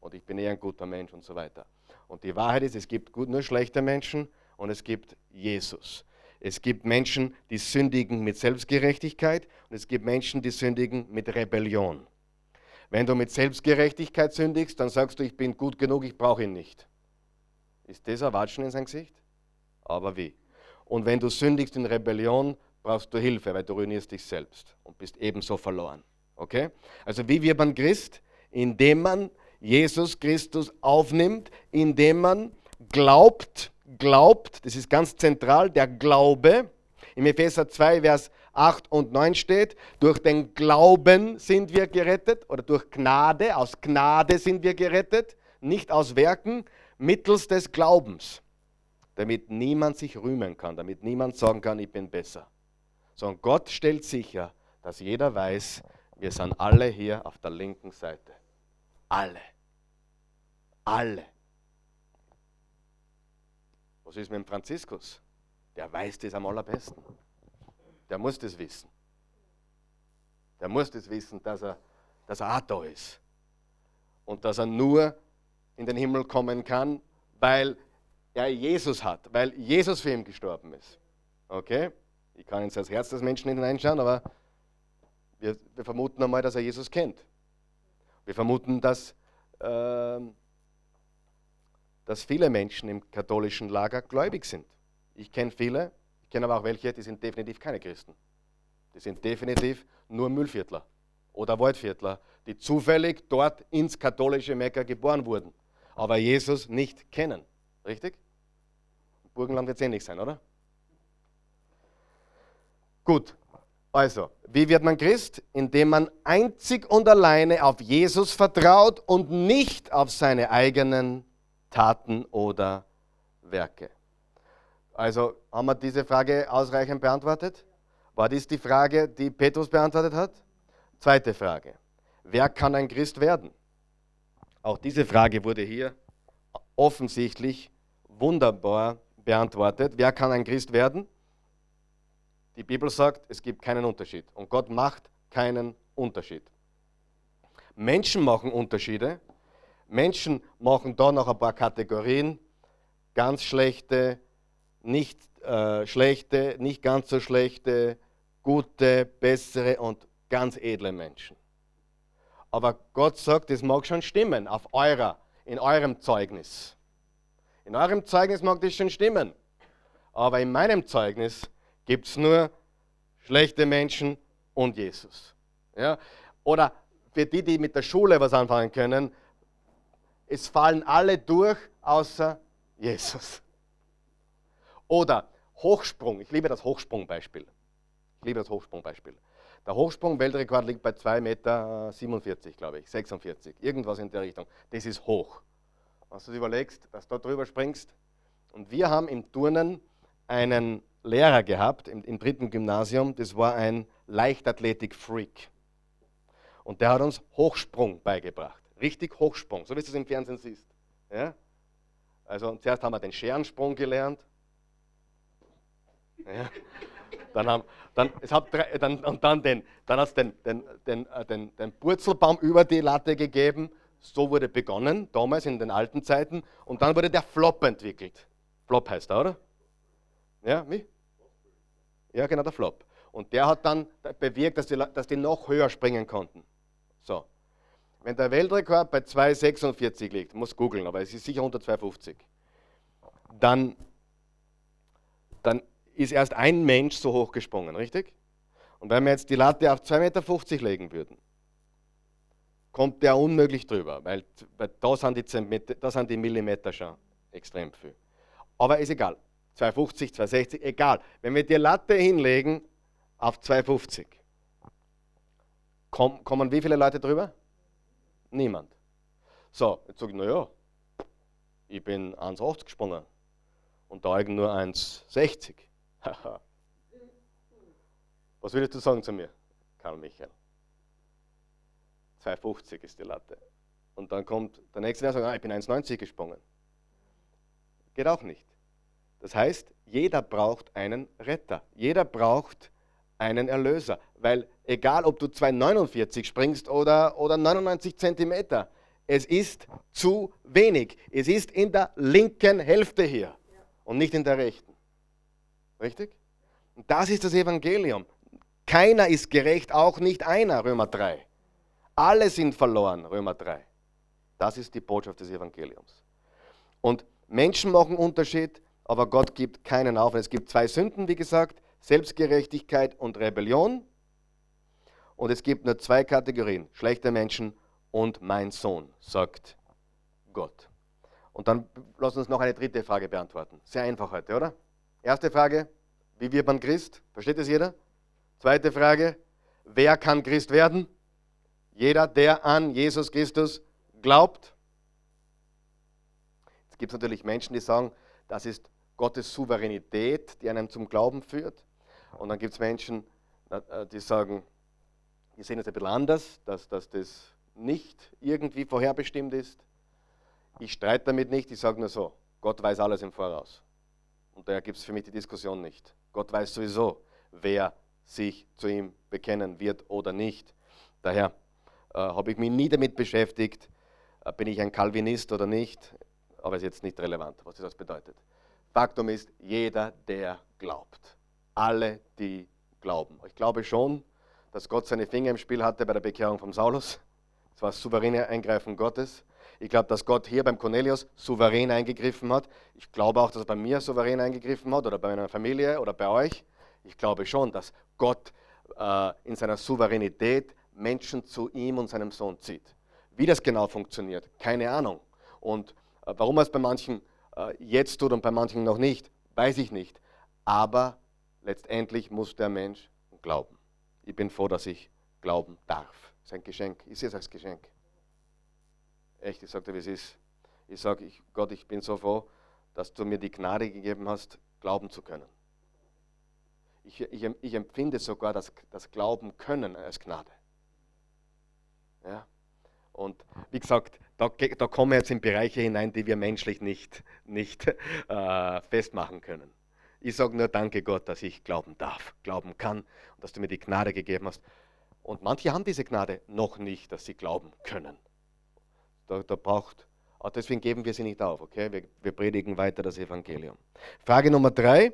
Und ich bin eher ein guter Mensch und so weiter. Und die Wahrheit ist, es gibt gut, nur schlechte Menschen und es gibt Jesus. Es gibt Menschen, die sündigen mit Selbstgerechtigkeit und es gibt Menschen, die sündigen mit Rebellion. Wenn du mit Selbstgerechtigkeit sündigst, dann sagst du, ich bin gut genug, ich brauche ihn nicht. Ist das ein Watschen in sein Gesicht? Aber wie? Und wenn du sündigst in Rebellion, brauchst du Hilfe, weil du ruinierst dich selbst und bist ebenso verloren. Okay? Also wie wird man Christ? Indem man Jesus Christus aufnimmt, indem man glaubt, glaubt, das ist ganz zentral, der Glaube. Im Epheser 2, Vers 8 und 9 steht, durch den Glauben sind wir gerettet oder durch Gnade, aus Gnade sind wir gerettet, nicht aus Werken, mittels des Glaubens, damit niemand sich rühmen kann, damit niemand sagen kann, ich bin besser. Sondern Gott stellt sicher, dass jeder weiß, wir sind alle hier auf der linken Seite. Alle. Alle. Was ist mit dem Franziskus? Der weiß das am allerbesten. Der muss das wissen. Der muss das wissen, dass er, dass er auch da ist. Und dass er nur in den Himmel kommen kann, weil er Jesus hat, weil Jesus für ihn gestorben ist. Okay? Ich kann ins Herz des Menschen hineinschauen, aber wir, wir vermuten einmal, dass er Jesus kennt. Wir vermuten, dass, äh, dass viele Menschen im katholischen Lager gläubig sind. Ich kenne viele, ich kenne aber auch welche, die sind definitiv keine Christen. Die sind definitiv nur Müllviertler oder Waldviertler, die zufällig dort ins katholische Mekka geboren wurden, aber Jesus nicht kennen. Richtig? Burgenland wird es ähnlich sein, oder? Gut, also, wie wird man Christ? Indem man einzig und alleine auf Jesus vertraut und nicht auf seine eigenen Taten oder Werke. Also, haben wir diese Frage ausreichend beantwortet? War dies die Frage, die Petrus beantwortet hat? Zweite Frage. Wer kann ein Christ werden? Auch diese Frage wurde hier offensichtlich wunderbar beantwortet. Wer kann ein Christ werden? Die Bibel sagt, es gibt keinen Unterschied. Und Gott macht keinen Unterschied. Menschen machen Unterschiede. Menschen machen da noch ein paar Kategorien. Ganz schlechte, nicht äh, schlechte, nicht ganz so schlechte, gute, bessere und ganz edle Menschen. Aber Gott sagt, das mag schon stimmen auf eurer, in eurem Zeugnis. In eurem Zeugnis mag das schon stimmen. Aber in meinem Zeugnis gibt es nur schlechte Menschen und Jesus. Ja? Oder für die, die mit der Schule was anfangen können, es fallen alle durch, außer Jesus. Oder Hochsprung, ich liebe das Hochsprungbeispiel. Ich liebe das Hochsprungbeispiel. Der Hochsprung-Weltrekord liegt bei 2,47 Meter, glaube ich, 46, irgendwas in der Richtung. Das ist hoch. Wenn du dir überlegst, dass du da drüber springst. Und wir haben im Turnen einen Lehrer gehabt im, im dritten Gymnasium, das war ein Leichtathletik-Freak. Und der hat uns Hochsprung beigebracht. Richtig Hochsprung, so wie du es im Fernsehen siehst. Ja? Also zuerst haben wir den Scherensprung gelernt. Ja. Dann haben, dann, es hat drei, dann, und dann, den, dann hat es den, den, den, äh, den, den Purzelbaum über die Latte gegeben. So wurde begonnen, damals in den alten Zeiten. Und dann wurde der Flop entwickelt. Flop heißt er, oder? Ja, wie? Ja, genau, der Flop. Und der hat dann bewirkt, dass die, dass die noch höher springen konnten. So. Wenn der Weltrekord bei 2,46 liegt, muss googeln, aber es ist sicher unter 2,50, dann, dann ist erst ein Mensch so hoch gesprungen, richtig? Und wenn wir jetzt die Latte auf 2,50 Meter legen würden, kommt der unmöglich drüber, weil, weil da, sind die Zentimeter, da sind die Millimeter schon extrem viel. Aber ist egal. 250, 260, egal. Wenn wir die Latte hinlegen auf 250, kommen, kommen wie viele Leute drüber? Niemand. So, jetzt sage ich, naja, ich bin 1,80 gesprungen und da Eugen nur 1,60. Was würdest du sagen zu mir, Karl Michael? 2,50 ist die Latte. Und dann kommt der nächste, der sagt, ah, ich bin 1,90 gesprungen. Geht auch nicht. Das heißt, jeder braucht einen Retter. Jeder braucht einen Erlöser. Weil egal, ob du 2,49 springst oder, oder 99 Zentimeter, es ist zu wenig. Es ist in der linken Hälfte hier und nicht in der rechten. Richtig? Und das ist das Evangelium. Keiner ist gerecht, auch nicht einer, Römer 3. Alle sind verloren, Römer 3. Das ist die Botschaft des Evangeliums. Und Menschen machen Unterschied, aber Gott gibt keinen auf. Es gibt zwei Sünden, wie gesagt, Selbstgerechtigkeit und Rebellion. Und es gibt nur zwei Kategorien, schlechte Menschen und mein Sohn, sagt Gott. Und dann lass uns noch eine dritte Frage beantworten. Sehr einfach heute, oder? Erste Frage, wie wird man Christ? Versteht das jeder? Zweite Frage, wer kann Christ werden? Jeder, der an Jesus Christus glaubt. Es gibt natürlich Menschen, die sagen, das ist Gottes Souveränität, die einen zum Glauben führt. Und dann gibt es Menschen, äh, die sagen, die sehen es ein bisschen anders, dass, dass das nicht irgendwie vorherbestimmt ist. Ich streite damit nicht, ich sage nur so, Gott weiß alles im Voraus. Und daher gibt es für mich die Diskussion nicht. Gott weiß sowieso, wer sich zu ihm bekennen wird oder nicht. Daher äh, habe ich mich nie damit beschäftigt, äh, bin ich ein Calvinist oder nicht, aber es ist jetzt nicht relevant, was das bedeutet. Faktum ist, jeder, der glaubt. Alle, die glauben. Ich glaube schon, dass Gott seine Finger im Spiel hatte bei der Bekehrung von Saulus. Es war das souveräne Eingreifen Gottes. Ich glaube, dass Gott hier beim Cornelius souverän eingegriffen hat. Ich glaube auch, dass er bei mir souverän eingegriffen hat oder bei meiner Familie oder bei euch. Ich glaube schon, dass Gott äh, in seiner Souveränität Menschen zu ihm und seinem Sohn zieht. Wie das genau funktioniert, keine Ahnung. Und äh, warum er es bei manchen äh, jetzt tut und bei manchen noch nicht, weiß ich nicht. Aber letztendlich muss der Mensch glauben. Ich bin froh, dass ich glauben darf ist ein Geschenk. Ich sehe es als Geschenk. Echt, ich sage dir, wie es ist. Ich sage, ich, Gott, ich bin so froh, dass du mir die Gnade gegeben hast, glauben zu können. Ich, ich, ich empfinde sogar das, das Glauben können als Gnade. Ja? Und wie gesagt, da, da kommen wir jetzt in Bereiche hinein, die wir menschlich nicht, nicht äh, festmachen können. Ich sage nur Danke Gott, dass ich glauben darf, glauben kann und dass du mir die Gnade gegeben hast. Und manche haben diese Gnade noch nicht, dass sie glauben können. Da, da braucht, ah, deswegen geben wir sie nicht auf, okay? Wir, wir predigen weiter das Evangelium. Frage Nummer drei.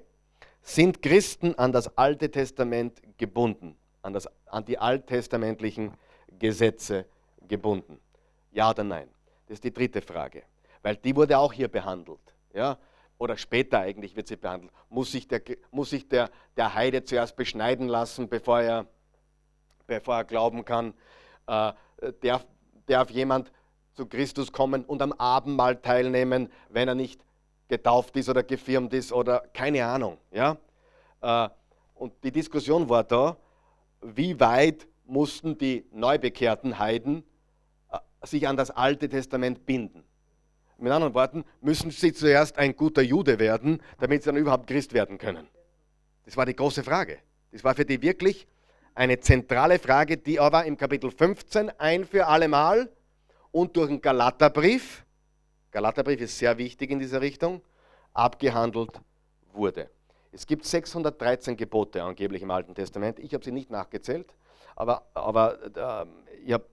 Sind Christen an das Alte Testament gebunden? An, das, an die alttestamentlichen Gesetze gebunden? Ja oder nein? Das ist die dritte Frage. Weil die wurde auch hier behandelt. Ja? Oder später eigentlich wird sie behandelt. Muss sich der, muss sich der, der Heide zuerst beschneiden lassen, bevor er bevor er glauben kann, äh, darf, darf jemand zu Christus kommen und am Abendmahl teilnehmen, wenn er nicht getauft ist oder gefirmt ist oder keine Ahnung. Ja? Äh, und die Diskussion war da, wie weit mussten die neubekehrten Heiden äh, sich an das Alte Testament binden. Mit anderen Worten, müssen sie zuerst ein guter Jude werden, damit sie dann überhaupt Christ werden können. Das war die große Frage. Das war für die wirklich eine zentrale Frage, die aber im Kapitel 15 ein für allemal und durch den Galaterbrief, Galaterbrief ist sehr wichtig in dieser Richtung, abgehandelt wurde. Es gibt 613 Gebote angeblich im Alten Testament. Ich habe sie nicht nachgezählt, aber, aber äh, ich habe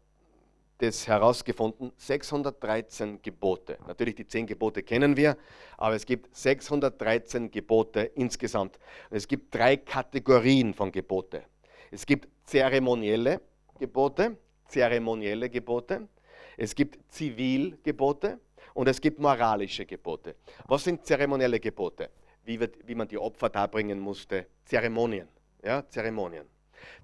das herausgefunden. 613 Gebote. Natürlich die 10 Gebote kennen wir, aber es gibt 613 Gebote insgesamt. Und es gibt drei Kategorien von Gebote. Es gibt zeremonielle Gebote, zeremonielle Gebote. Es gibt Zivilgebote und es gibt moralische Gebote. Was sind zeremonielle Gebote? Wie, wird, wie man die Opfer darbringen musste. Zeremonien. Ja, Zeremonien.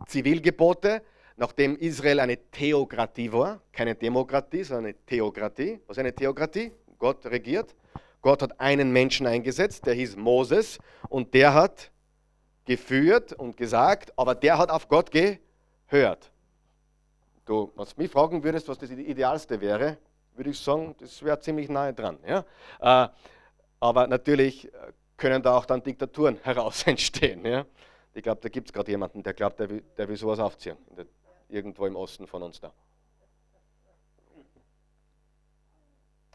Zivilgebote, nachdem Israel eine Theokratie war, keine Demokratie, sondern eine Theokratie. Was ist eine Theokratie? Gott regiert. Gott hat einen Menschen eingesetzt, der hieß Moses und der hat geführt und gesagt, aber der hat auf Gott gehört. Du, was mich fragen würdest, was das Idealste wäre, würde ich sagen, das wäre ziemlich nahe dran. Ja? Äh, aber natürlich äh, können da auch dann Diktaturen heraus entstehen. Ja? Ich glaube, da gibt es gerade jemanden, der glaubt, der will, der will sowas aufziehen. Der, irgendwo im Osten von uns da.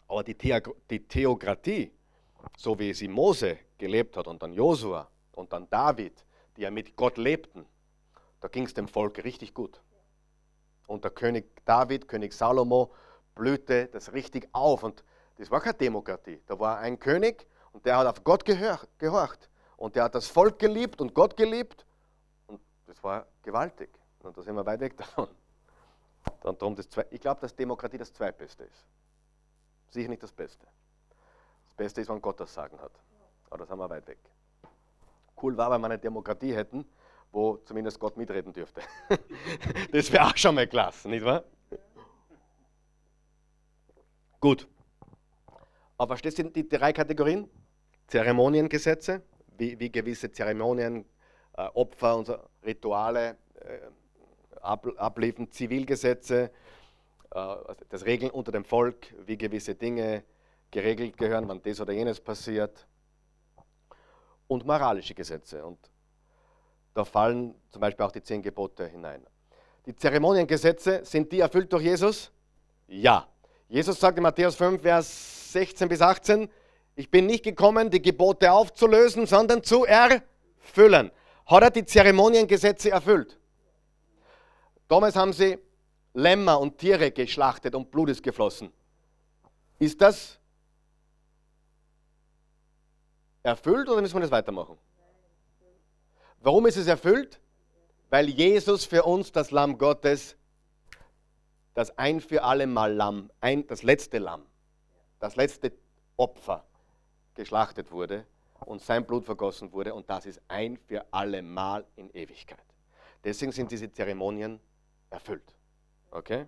Aber die, die Theokratie, so wie sie Mose gelebt hat und dann Josua und dann David, die ja mit Gott lebten, da ging es dem Volk richtig gut. Und der König David, König Salomo, blühte das richtig auf. Und das war keine Demokratie. Da war ein König und der hat auf Gott gehorcht. Und der hat das Volk geliebt und Gott geliebt. Und das war gewaltig. Und da sind wir weit weg davon. Und darum das ich glaube, dass Demokratie das Zweitbeste ist. Sicher nicht das Beste. Das Beste ist, wenn Gott das Sagen hat. Aber da sind wir weit weg. Cool war, wenn wir eine Demokratie hätten, wo zumindest Gott mitreden dürfte. das wäre auch schon mal klasse, nicht wahr? Gut. Aber verstehst du die drei Kategorien? Zeremoniengesetze, wie, wie gewisse Zeremonien, äh, Opfer und Rituale äh, ab, abliefern, Zivilgesetze, äh, das Regeln unter dem Volk, wie gewisse Dinge geregelt gehören, wann das oder jenes passiert. Und moralische Gesetze. Und da fallen zum Beispiel auch die zehn Gebote hinein. Die Zeremoniengesetze, sind die erfüllt durch Jesus? Ja. Jesus sagt in Matthäus 5, Vers 16 bis 18, ich bin nicht gekommen, die Gebote aufzulösen, sondern zu erfüllen. Hat er die Zeremoniengesetze erfüllt? Damals haben sie Lämmer und Tiere geschlachtet und Blut ist geflossen. Ist das erfüllt oder müssen wir das weitermachen? Warum ist es erfüllt? Weil Jesus für uns das Lamm Gottes, das ein für alle Mal Lamm, ein, das letzte Lamm, das letzte Opfer geschlachtet wurde und sein Blut vergossen wurde und das ist ein für alle Mal in Ewigkeit. Deswegen sind diese Zeremonien erfüllt. Okay?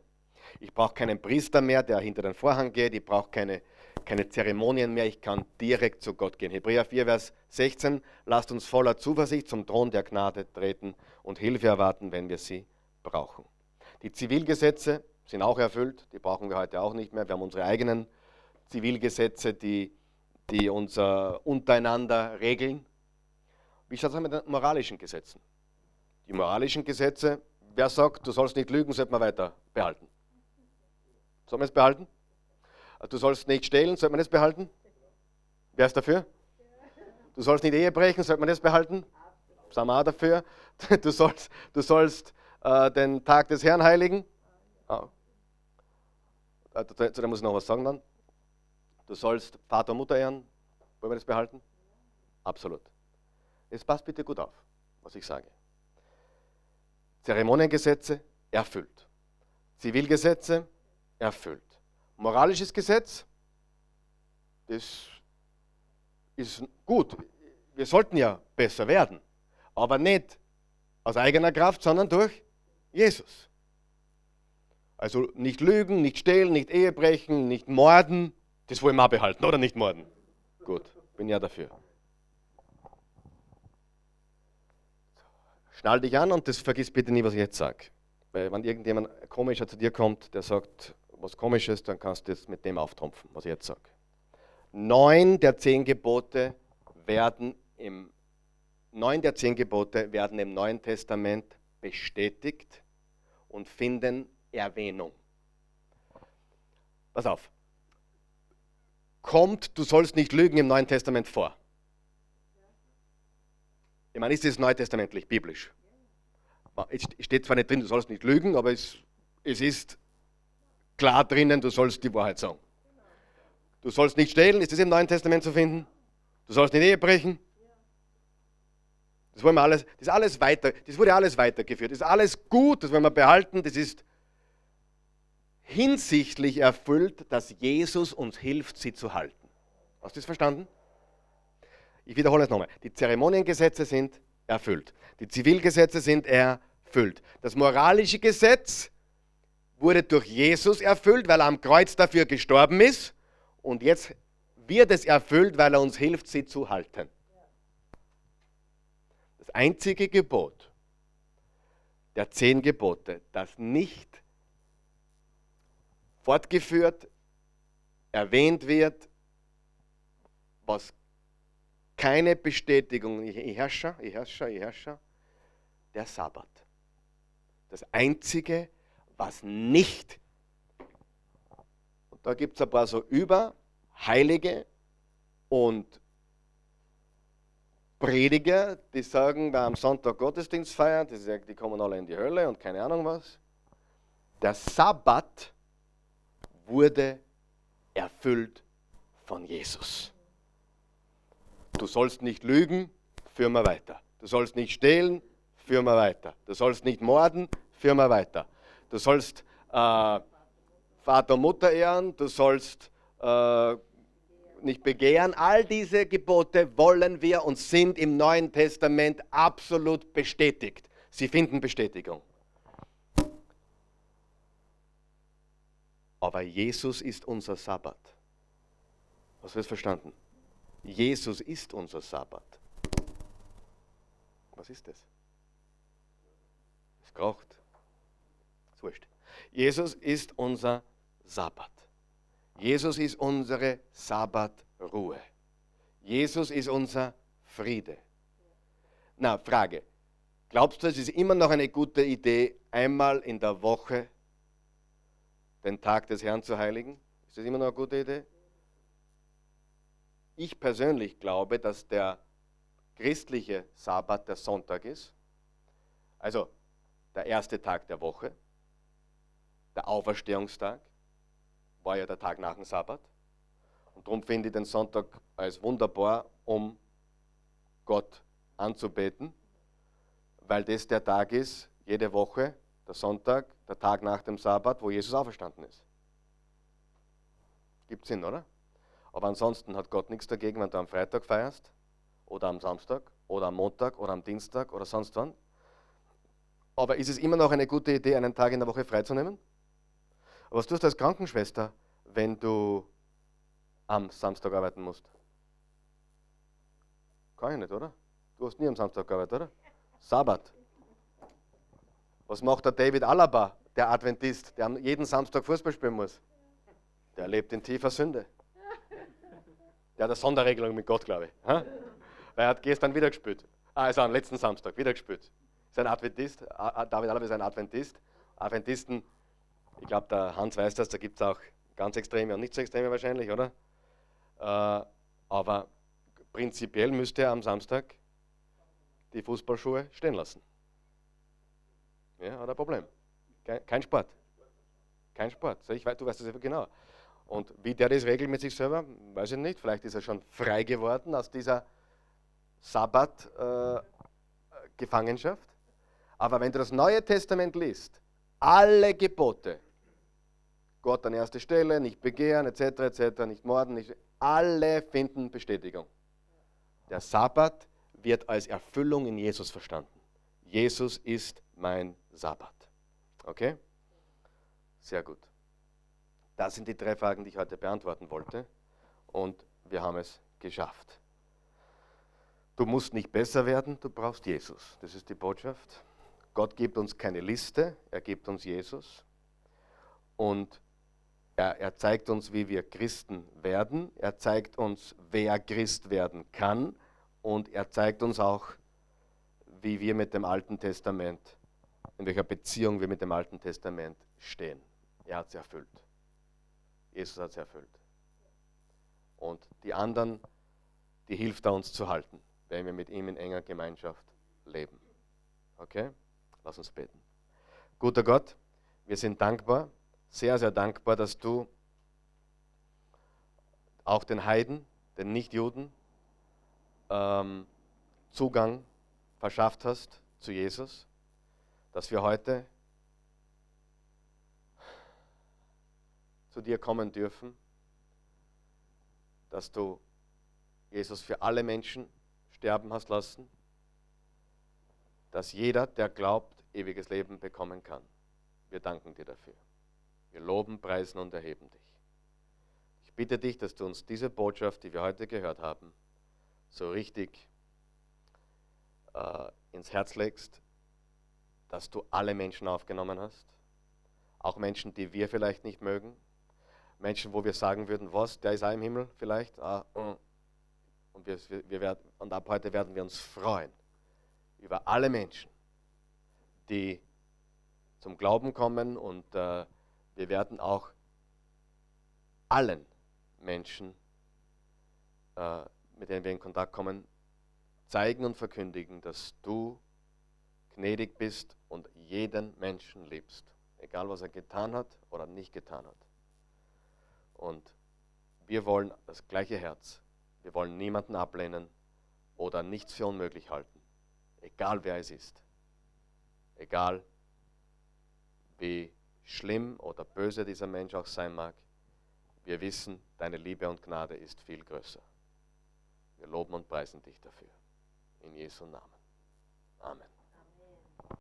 Ich brauche keinen Priester mehr, der hinter den Vorhang geht. Ich brauche keine keine Zeremonien mehr, ich kann direkt zu Gott gehen. Hebräer 4, Vers 16, lasst uns voller Zuversicht zum Thron der Gnade treten und Hilfe erwarten, wenn wir sie brauchen. Die Zivilgesetze sind auch erfüllt, die brauchen wir heute auch nicht mehr. Wir haben unsere eigenen Zivilgesetze, die, die uns untereinander regeln. Wie schaut es mit den moralischen Gesetzen? Die moralischen Gesetze, wer sagt, du sollst nicht lügen, sollte man weiter behalten. Sollen wir es behalten? Du sollst nicht stehlen, sollte man das behalten? Wer ist dafür? Du sollst nicht Ehe brechen, sollte man das behalten? Sind wir auch dafür? Du sollst, du sollst äh, den Tag des Herrn heiligen? Ah. Zu dem muss ich noch was sagen dann. Du sollst Vater und Mutter ehren. Wollen wir das behalten? Absolut. Jetzt passt bitte gut auf, was ich sage. Zeremoniengesetze erfüllt. Zivilgesetze erfüllt. Moralisches Gesetz, das ist gut. Wir sollten ja besser werden, aber nicht aus eigener Kraft, sondern durch Jesus. Also nicht lügen, nicht stehlen, nicht Ehe brechen, nicht morden. Das wollen wir behalten, oder nicht morden? Gut, bin ja dafür. Schnall dich an und das vergiss bitte nie, was ich jetzt sage. Weil wenn irgendjemand komischer zu dir kommt, der sagt, was komisch ist, dann kannst du es mit dem auftrumpfen, was ich jetzt sage. Neun der zehn Gebote werden im neun der zehn Gebote werden im Neuen Testament bestätigt und finden Erwähnung. Pass auf. Kommt, du sollst nicht lügen im Neuen Testament vor. Ich meine, ist es neutestamentlich, biblisch? Es steht zwar nicht drin, du sollst nicht lügen, aber es, es ist klar drinnen, du sollst die Wahrheit sagen. Du sollst nicht stehlen, ist das im Neuen Testament zu finden? Du sollst nicht Ehe brechen? Das wollen wir alles, das alles weiter, das wurde alles weitergeführt. Das ist alles gut, das wollen wir behalten, das ist hinsichtlich erfüllt, dass Jesus uns hilft, sie zu halten. Hast du das verstanden? Ich wiederhole es nochmal. Die Zeremoniengesetze sind erfüllt. Die Zivilgesetze sind erfüllt. Das moralische Gesetz wurde durch Jesus erfüllt, weil er am Kreuz dafür gestorben ist. Und jetzt wird es erfüllt, weil er uns hilft, sie zu halten. Das einzige Gebot der zehn Gebote, das nicht fortgeführt, erwähnt wird, was keine Bestätigung, ich herrsche, ich herrsche, ich herrsche, der Sabbat. Das einzige was nicht, da gibt es ein paar so Überheilige und Prediger, die sagen, wer am Sonntag Gottesdienst feiert, die kommen alle in die Hölle und keine Ahnung was. Der Sabbat wurde erfüllt von Jesus. Du sollst nicht lügen, führ mal weiter. Du sollst nicht stehlen, führ mal weiter. Du sollst nicht morden, führ mal weiter. Du sollst äh, Vater und Mutter ehren, du sollst äh, nicht begehren. All diese Gebote wollen wir und sind im Neuen Testament absolut bestätigt. Sie finden Bestätigung. Aber Jesus ist unser Sabbat. Hast du das verstanden? Jesus ist unser Sabbat. Was ist das? Es kocht. Ist wurscht. Jesus ist unser Sabbat. Jesus ist unsere Sabbatruhe. Jesus ist unser Friede. Na, Frage. Glaubst du, es ist immer noch eine gute Idee, einmal in der Woche den Tag des Herrn zu heiligen? Ist das immer noch eine gute Idee? Ich persönlich glaube, dass der christliche Sabbat der Sonntag ist. Also der erste Tag der Woche, der Auferstehungstag war ja der Tag nach dem Sabbat. Und darum finde ich den Sonntag als wunderbar, um Gott anzubeten, weil das der Tag ist, jede Woche, der Sonntag, der Tag nach dem Sabbat, wo Jesus auferstanden ist. Gibt Sinn, oder? Aber ansonsten hat Gott nichts dagegen, wenn du am Freitag feierst oder am Samstag oder am Montag oder am Dienstag oder sonst wann. Aber ist es immer noch eine gute Idee, einen Tag in der Woche freizunehmen? Was tust du als Krankenschwester, wenn du am Samstag arbeiten musst? Kann ich nicht, oder? Du hast nie am Samstag gearbeitet, oder? Sabbat. Was macht der David Alaba, der Adventist, der jeden Samstag Fußball spielen muss? Der lebt in tiefer Sünde. Der hat eine Sonderregelung mit Gott, glaube ich. Weil er hat gestern wieder gespielt. Ah, also am letzten Samstag wieder gespielt. Ist ein Adventist. David Alaba ist ein Adventist. Adventisten ich glaube, der Hans weiß das, da gibt es auch ganz extreme und nicht so extreme wahrscheinlich, oder? Äh, aber prinzipiell müsste er am Samstag die Fußballschuhe stehen lassen. Ja, hat ein Problem. Kein Sport. Kein Sport. Ich weiß, du weißt das ja genau. Und wie der das regelt mit sich selber, weiß ich nicht. Vielleicht ist er schon frei geworden aus dieser Sabbat-Gefangenschaft. Äh, Aber wenn du das Neue Testament liest, alle Gebote, Gott an erste Stelle, nicht begehren, etc., etc., nicht morden, nicht, alle finden Bestätigung. Der Sabbat wird als Erfüllung in Jesus verstanden. Jesus ist mein Sabbat. Okay? Sehr gut. Das sind die drei Fragen, die ich heute beantworten wollte. Und wir haben es geschafft. Du musst nicht besser werden, du brauchst Jesus. Das ist die Botschaft. Gott gibt uns keine Liste, er gibt uns Jesus. Und er, er zeigt uns, wie wir Christen werden. Er zeigt uns, wer Christ werden kann. Und er zeigt uns auch, wie wir mit dem Alten Testament, in welcher Beziehung wir mit dem Alten Testament stehen. Er hat es erfüllt. Jesus hat es erfüllt. Und die anderen, die hilft er uns zu halten, wenn wir mit ihm in enger Gemeinschaft leben. Okay? Lass uns beten. Guter Gott, wir sind dankbar sehr, sehr dankbar, dass du auch den Heiden, den Nichtjuden, ähm, Zugang verschafft hast zu Jesus, dass wir heute zu dir kommen dürfen, dass du Jesus für alle Menschen sterben hast lassen, dass jeder, der glaubt, ewiges Leben bekommen kann. Wir danken dir dafür. Wir loben, preisen und erheben dich. Ich bitte dich, dass du uns diese Botschaft, die wir heute gehört haben, so richtig äh, ins Herz legst, dass du alle Menschen aufgenommen hast, auch Menschen, die wir vielleicht nicht mögen, Menschen, wo wir sagen würden, was, der ist auch im Himmel vielleicht, ah, uh. und, wir, wir werden, und ab heute werden wir uns freuen über alle Menschen, die zum Glauben kommen und äh, wir werden auch allen Menschen, äh, mit denen wir in Kontakt kommen, zeigen und verkündigen, dass du gnädig bist und jeden Menschen liebst, egal was er getan hat oder nicht getan hat. Und wir wollen das gleiche Herz. Wir wollen niemanden ablehnen oder nichts für unmöglich halten, egal wer es ist. Egal wie schlimm oder böse dieser Mensch auch sein mag, wir wissen, deine Liebe und Gnade ist viel größer. Wir loben und preisen dich dafür. In Jesu Namen. Amen.